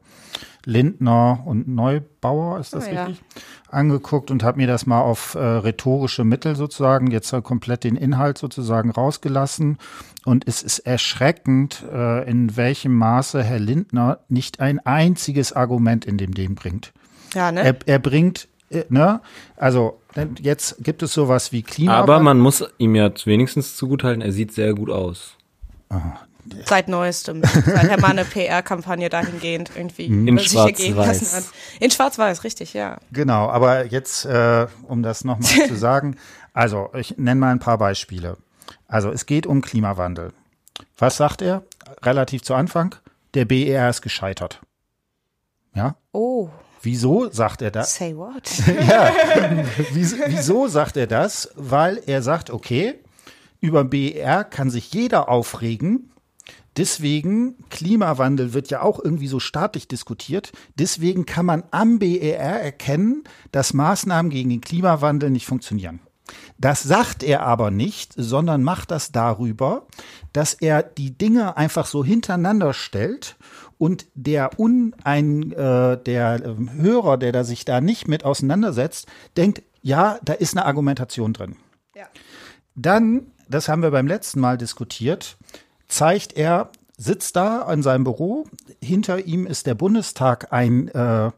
Lindner und Neubauer, ist das oh, richtig? Ja. Angeguckt und habe mir das mal auf äh, rhetorische Mittel sozusagen, jetzt äh, komplett den Inhalt sozusagen rausgelassen. Und es ist erschreckend, äh, in welchem Maße Herr Lindner nicht ein einziges Argument in dem Ding bringt. Ja, ne? Er, er bringt äh, ne? Also jetzt gibt es sowas wie Klima. Aber man muss ihm ja wenigstens zugutehalten, er sieht sehr gut aus. Ah, Seit neuestem. Seit er mal eine PR-Kampagne dahingehend irgendwie in Schwarz-Weiß. In Schwarz-Weiß, richtig, ja. Genau, aber jetzt, äh, um das nochmal zu sagen, also ich nenne mal ein paar Beispiele. Also es geht um Klimawandel. Was sagt er relativ zu Anfang? Der BER ist gescheitert. Ja? Oh. Wieso sagt er das? Say what? ja. Wieso sagt er das? Weil er sagt, okay, über BER kann sich jeder aufregen, Deswegen, Klimawandel wird ja auch irgendwie so staatlich diskutiert. Deswegen kann man am BER erkennen, dass Maßnahmen gegen den Klimawandel nicht funktionieren. Das sagt er aber nicht, sondern macht das darüber, dass er die Dinge einfach so hintereinander stellt und der un ein äh, der äh, Hörer, der da sich da nicht mit auseinandersetzt, denkt, ja, da ist eine Argumentation drin. Ja. Dann, das haben wir beim letzten Mal diskutiert, zeigt er, sitzt da in seinem Büro, hinter ihm ist der Bundestag eingeblendet,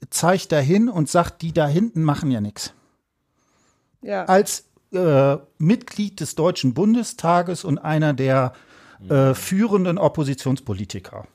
äh, zeigt dahin und sagt, die da hinten machen ja nichts. Ja. Als äh, Mitglied des Deutschen Bundestages und einer der äh, führenden Oppositionspolitiker.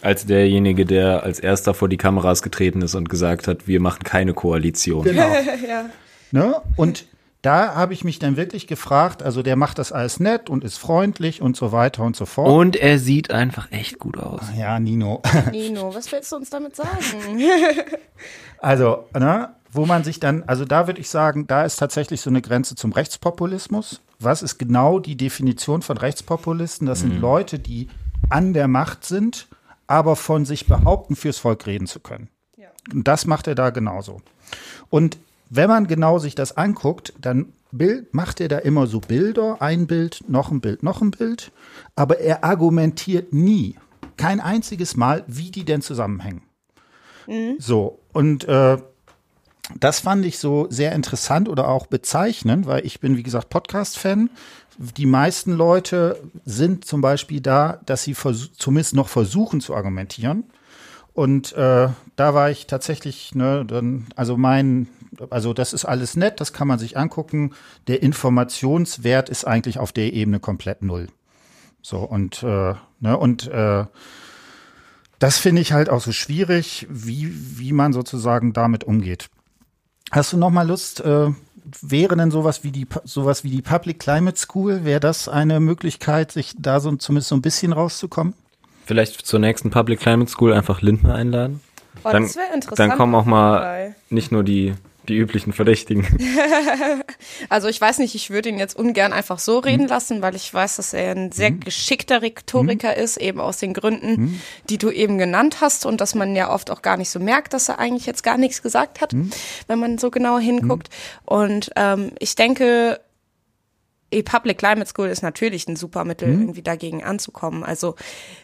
Als derjenige, der als erster vor die Kameras getreten ist und gesagt hat, wir machen keine Koalition. Genau. ja. Ne? Und da habe ich mich dann wirklich gefragt, also der macht das alles nett und ist freundlich und so weiter und so fort. Und er sieht einfach echt gut aus. Ja, Nino. Nino, was willst du uns damit sagen? also, ne, wo man sich dann, also da würde ich sagen, da ist tatsächlich so eine Grenze zum Rechtspopulismus. Was ist genau die Definition von Rechtspopulisten? Das sind mhm. Leute, die an der Macht sind, aber von sich behaupten, fürs Volk reden zu können. Ja. Und das macht er da genauso. Und wenn man genau sich das anguckt, dann Bild, macht er da immer so Bilder, ein Bild, noch ein Bild, noch ein Bild, aber er argumentiert nie. kein einziges Mal, wie die denn zusammenhängen. Mhm. So, und äh, das fand ich so sehr interessant oder auch bezeichnend, weil ich bin, wie gesagt, Podcast-Fan. Die meisten Leute sind zum Beispiel da, dass sie zumindest noch versuchen zu argumentieren. Und äh, da war ich tatsächlich, ne, dann, also mein, also das ist alles nett, das kann man sich angucken. Der Informationswert ist eigentlich auf der Ebene komplett null. So und äh, ne, und äh, das finde ich halt auch so schwierig, wie wie man sozusagen damit umgeht. Hast du noch mal Lust? Äh, wäre denn sowas wie die sowas wie die Public Climate School? Wäre das eine Möglichkeit, sich da so zumindest so ein bisschen rauszukommen? Vielleicht zur nächsten Public Climate School einfach Lindner einladen. Oh, dann, das wäre interessant. Dann kommen auch mal nicht nur die die üblichen Verdächtigen. also ich weiß nicht, ich würde ihn jetzt ungern einfach so reden mhm. lassen, weil ich weiß, dass er ein sehr mhm. geschickter Rhetoriker mhm. ist, eben aus den Gründen, die du eben genannt hast und dass man ja oft auch gar nicht so merkt, dass er eigentlich jetzt gar nichts gesagt hat, wenn man so genauer hinguckt. Und ähm, ich denke, Public Climate School ist natürlich ein super Mittel, irgendwie dagegen anzukommen. Also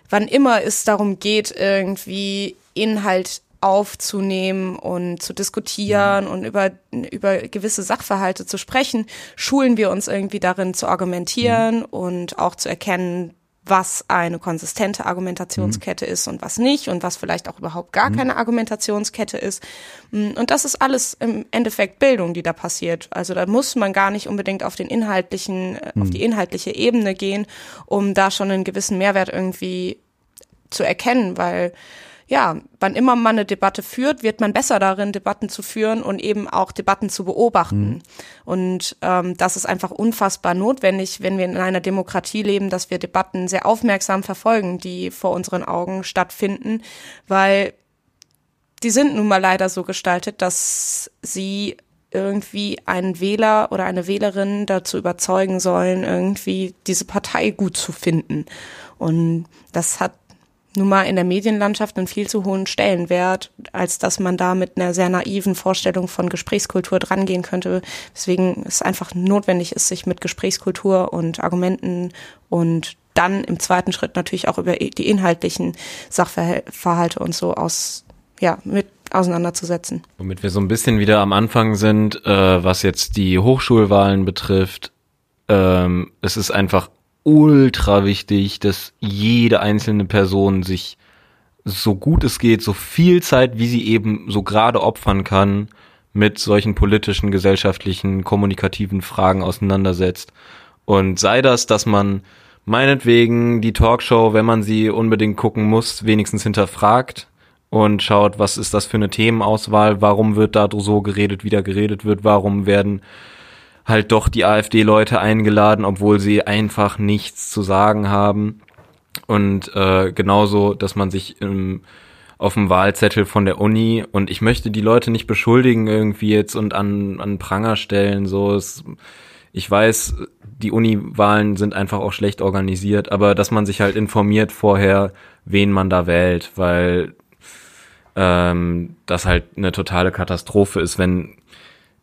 wann immer es darum geht, irgendwie Inhalt aufzunehmen und zu diskutieren mhm. und über, über gewisse Sachverhalte zu sprechen, schulen wir uns irgendwie darin zu argumentieren mhm. und auch zu erkennen, was eine konsistente Argumentationskette mhm. ist und was nicht und was vielleicht auch überhaupt gar mhm. keine Argumentationskette ist. Mm, und das ist alles im Endeffekt Bildung, die da passiert. Also da muss man gar nicht unbedingt auf den inhaltlichen, äh, mhm. auf die inhaltliche Ebene gehen, um da schon einen gewissen Mehrwert irgendwie zu erkennen, weil ja, wann immer man eine Debatte führt, wird man besser darin, Debatten zu führen und eben auch Debatten zu beobachten. Mhm. Und ähm, das ist einfach unfassbar notwendig, wenn wir in einer Demokratie leben, dass wir Debatten sehr aufmerksam verfolgen, die vor unseren Augen stattfinden, weil die sind nun mal leider so gestaltet, dass sie irgendwie einen Wähler oder eine Wählerin dazu überzeugen sollen, irgendwie diese Partei gut zu finden. Und das hat nun mal in der Medienlandschaft einen viel zu hohen Stellenwert, als dass man da mit einer sehr naiven Vorstellung von Gesprächskultur drangehen könnte. Deswegen es einfach notwendig ist, sich mit Gesprächskultur und Argumenten und dann im zweiten Schritt natürlich auch über die inhaltlichen Sachverhalte und so aus, ja, mit auseinanderzusetzen. Womit wir so ein bisschen wieder am Anfang sind, äh, was jetzt die Hochschulwahlen betrifft. Ähm, es ist einfach ultra wichtig, dass jede einzelne Person sich so gut es geht, so viel Zeit, wie sie eben so gerade opfern kann, mit solchen politischen, gesellschaftlichen, kommunikativen Fragen auseinandersetzt. Und sei das, dass man meinetwegen die Talkshow, wenn man sie unbedingt gucken muss, wenigstens hinterfragt und schaut, was ist das für eine Themenauswahl, warum wird da so geredet, wie da geredet wird, warum werden halt doch die AfD-Leute eingeladen, obwohl sie einfach nichts zu sagen haben. Und äh, genauso, dass man sich im, auf dem Wahlzettel von der Uni und ich möchte die Leute nicht beschuldigen irgendwie jetzt und an, an Pranger stellen. So, es, ich weiß, die Uni-Wahlen sind einfach auch schlecht organisiert, aber dass man sich halt informiert vorher, wen man da wählt, weil ähm, das halt eine totale Katastrophe ist, wenn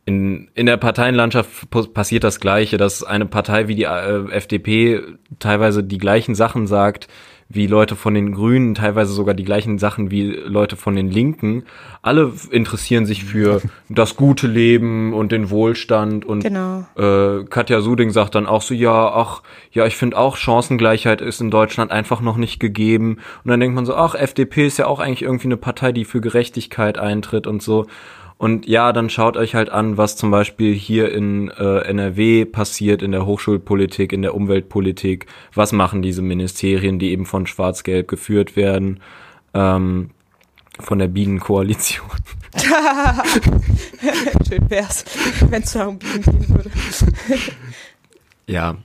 in, in der Parteienlandschaft passiert das Gleiche, dass eine Partei wie die äh, FDP teilweise die gleichen Sachen sagt wie Leute von den Grünen, teilweise sogar die gleichen Sachen wie Leute von den Linken. Alle interessieren sich für das gute Leben und den Wohlstand und genau. äh, Katja Suding sagt dann auch so, ja, ach, ja, ich finde auch Chancengleichheit ist in Deutschland einfach noch nicht gegeben. Und dann denkt man so, ach, FDP ist ja auch eigentlich irgendwie eine Partei, die für Gerechtigkeit eintritt und so. Und ja, dann schaut euch halt an, was zum Beispiel hier in äh, NRW passiert, in der Hochschulpolitik, in der Umweltpolitik. Was machen diese Ministerien, die eben von Schwarz-Gelb geführt werden? Ähm, von der Bienenkoalition. Schön wär's, wenn es da um Bienen gehen würde. ja.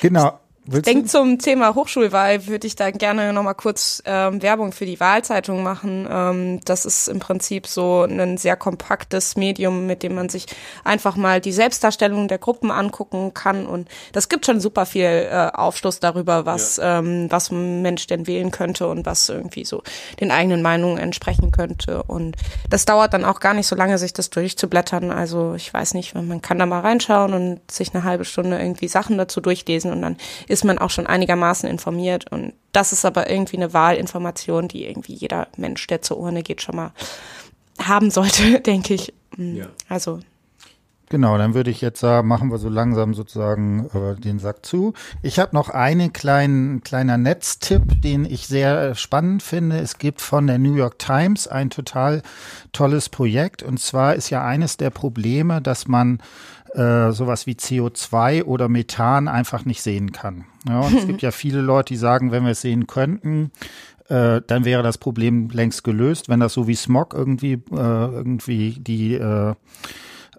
Genau. Willst Denk zum Thema Hochschulwahl würde ich da gerne nochmal kurz ähm, Werbung für die Wahlzeitung machen. Ähm, das ist im Prinzip so ein sehr kompaktes Medium, mit dem man sich einfach mal die Selbstdarstellung der Gruppen angucken kann. Und das gibt schon super viel äh, Aufschluss darüber, was, ja. ähm, was ein Mensch denn wählen könnte und was irgendwie so den eigenen Meinungen entsprechen könnte. Und das dauert dann auch gar nicht so lange, sich das durchzublättern. Also ich weiß nicht, man kann da mal reinschauen und sich eine halbe Stunde irgendwie Sachen dazu durchlesen und dann ist man auch schon einigermaßen informiert. Und das ist aber irgendwie eine Wahlinformation, die irgendwie jeder Mensch, der zur Urne geht, schon mal haben sollte, denke ich. Ja. Also Genau, dann würde ich jetzt sagen, machen wir so langsam sozusagen äh, den Sack zu. Ich habe noch einen kleinen kleiner Netztipp, den ich sehr spannend finde. Es gibt von der New York Times ein total tolles Projekt und zwar ist ja eines der Probleme, dass man äh, sowas wie CO2 oder Methan einfach nicht sehen kann. Ja, und es gibt ja viele Leute, die sagen, wenn wir es sehen könnten, äh, dann wäre das Problem längst gelöst, wenn das so wie Smog irgendwie äh, irgendwie die äh,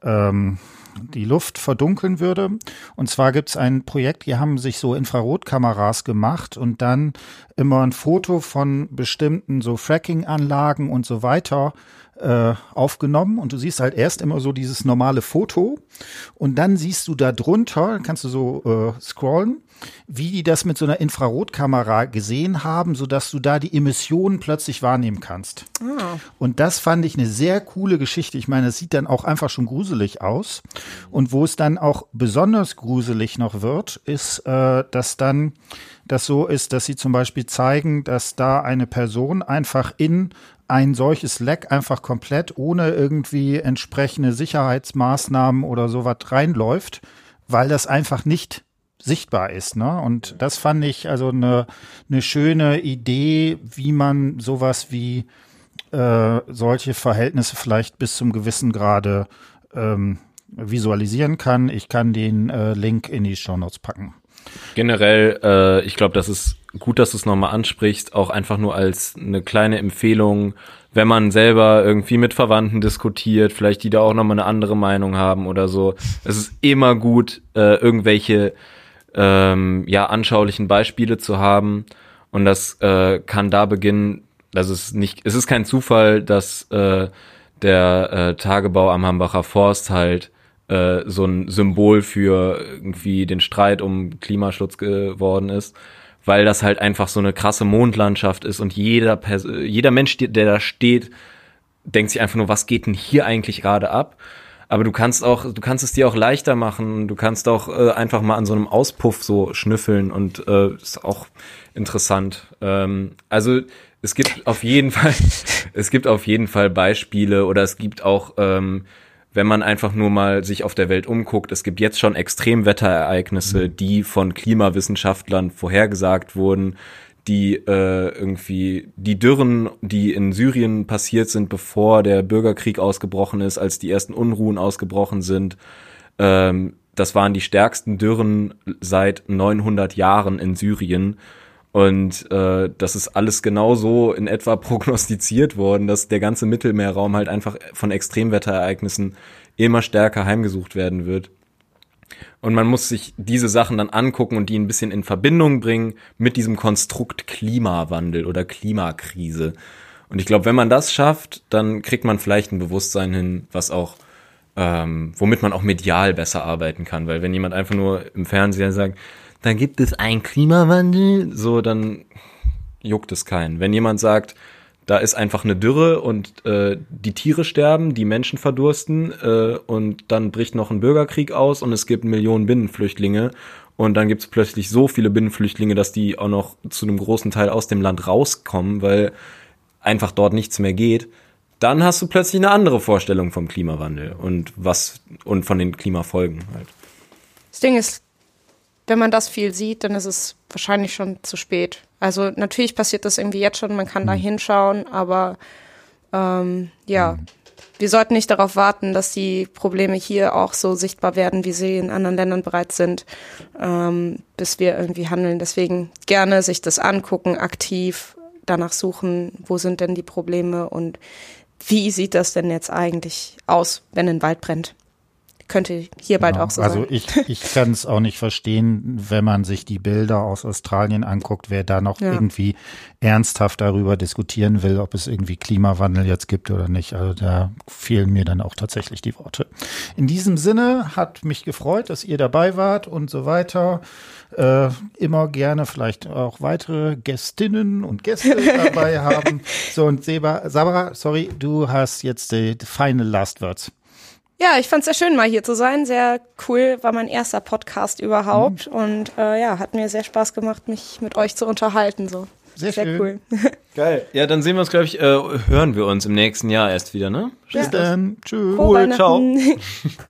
ähm, die Luft verdunkeln würde. Und zwar gibt es ein Projekt, die haben sich so Infrarotkameras gemacht und dann immer ein Foto von bestimmten so Fracking-Anlagen und so weiter äh, aufgenommen und du siehst halt erst immer so dieses normale Foto und dann siehst du da drunter, kannst du so äh, scrollen wie die das mit so einer Infrarotkamera gesehen haben, sodass du da die Emissionen plötzlich wahrnehmen kannst. Ah. Und das fand ich eine sehr coole Geschichte. Ich meine, es sieht dann auch einfach schon gruselig aus. Und wo es dann auch besonders gruselig noch wird, ist, äh, dass dann das so ist, dass sie zum Beispiel zeigen, dass da eine Person einfach in ein solches Leck einfach komplett ohne irgendwie entsprechende Sicherheitsmaßnahmen oder sowas reinläuft, weil das einfach nicht sichtbar ist. Ne? Und das fand ich also eine, eine schöne Idee, wie man sowas wie äh, solche Verhältnisse vielleicht bis zum gewissen Grade ähm, visualisieren kann. Ich kann den äh, Link in die Show Notes packen. Generell, äh, ich glaube, das ist gut, dass du es nochmal ansprichst, auch einfach nur als eine kleine Empfehlung, wenn man selber irgendwie mit Verwandten diskutiert, vielleicht die da auch nochmal eine andere Meinung haben oder so. Es ist immer gut, äh, irgendwelche ähm, ja, anschaulichen Beispiele zu haben. Und das äh, kann da beginnen, dass es nicht, es ist kein Zufall, dass äh, der äh, Tagebau am Hambacher Forst halt äh, so ein Symbol für irgendwie den Streit um Klimaschutz geworden ist, weil das halt einfach so eine krasse Mondlandschaft ist und jeder, Pers jeder Mensch, der da steht, denkt sich einfach nur, was geht denn hier eigentlich gerade ab? Aber du kannst auch, du kannst es dir auch leichter machen. Du kannst auch äh, einfach mal an so einem Auspuff so schnüffeln und äh, ist auch interessant. Ähm, also es gibt auf jeden Fall, es gibt auf jeden Fall Beispiele oder es gibt auch, ähm, wenn man einfach nur mal sich auf der Welt umguckt, es gibt jetzt schon Extremwetterereignisse, mhm. die von Klimawissenschaftlern vorhergesagt wurden, die äh, irgendwie die Dürren, die in Syrien passiert sind, bevor der Bürgerkrieg ausgebrochen ist, als die ersten Unruhen ausgebrochen sind. Ähm, das waren die stärksten Dürren seit 900 Jahren in Syrien. Und äh, das ist alles genauso in etwa prognostiziert worden, dass der ganze Mittelmeerraum halt einfach von Extremwetterereignissen immer stärker heimgesucht werden wird. Und man muss sich diese Sachen dann angucken und die ein bisschen in Verbindung bringen mit diesem Konstrukt Klimawandel oder Klimakrise. Und ich glaube, wenn man das schafft, dann kriegt man vielleicht ein Bewusstsein hin, was auch, ähm, womit man auch medial besser arbeiten kann. Weil wenn jemand einfach nur im Fernsehen sagt, da gibt es einen Klimawandel, so dann juckt es keinen. Wenn jemand sagt, da ist einfach eine Dürre und äh, die Tiere sterben, die Menschen verdursten äh, und dann bricht noch ein Bürgerkrieg aus und es gibt Millionen Binnenflüchtlinge und dann gibt es plötzlich so viele Binnenflüchtlinge, dass die auch noch zu einem großen Teil aus dem Land rauskommen, weil einfach dort nichts mehr geht. Dann hast du plötzlich eine andere Vorstellung vom Klimawandel und was und von den Klimafolgen halt. Das Ding ist, wenn man das viel sieht, dann ist es wahrscheinlich schon zu spät. Also natürlich passiert das irgendwie jetzt schon, man kann da mhm. hinschauen, aber ähm, ja, mhm. wir sollten nicht darauf warten, dass die Probleme hier auch so sichtbar werden, wie sie in anderen Ländern bereits sind, ähm, bis wir irgendwie handeln. Deswegen gerne sich das angucken, aktiv danach suchen, wo sind denn die Probleme und wie sieht das denn jetzt eigentlich aus, wenn ein Wald brennt könnte hier bald genau. auch so also sein. Also ich, ich kann es auch nicht verstehen, wenn man sich die Bilder aus Australien anguckt, wer da noch ja. irgendwie ernsthaft darüber diskutieren will, ob es irgendwie Klimawandel jetzt gibt oder nicht. Also da fehlen mir dann auch tatsächlich die Worte. In diesem Sinne hat mich gefreut, dass ihr dabei wart und so weiter. Äh, immer gerne vielleicht auch weitere Gästinnen und Gäste dabei haben. So und Seba, Sabra, sorry, du hast jetzt die, die final last words. Ja, ich fand es sehr schön, mal hier zu sein. Sehr cool, war mein erster Podcast überhaupt. Mhm. Und äh, ja, hat mir sehr Spaß gemacht, mich mit euch zu unterhalten. So. Sehr, sehr schön. cool. Geil. Ja, dann sehen wir uns, glaube ich, äh, hören wir uns im nächsten Jahr erst wieder, ne? Bis ja. dann. Tschüss. Cool, ciao.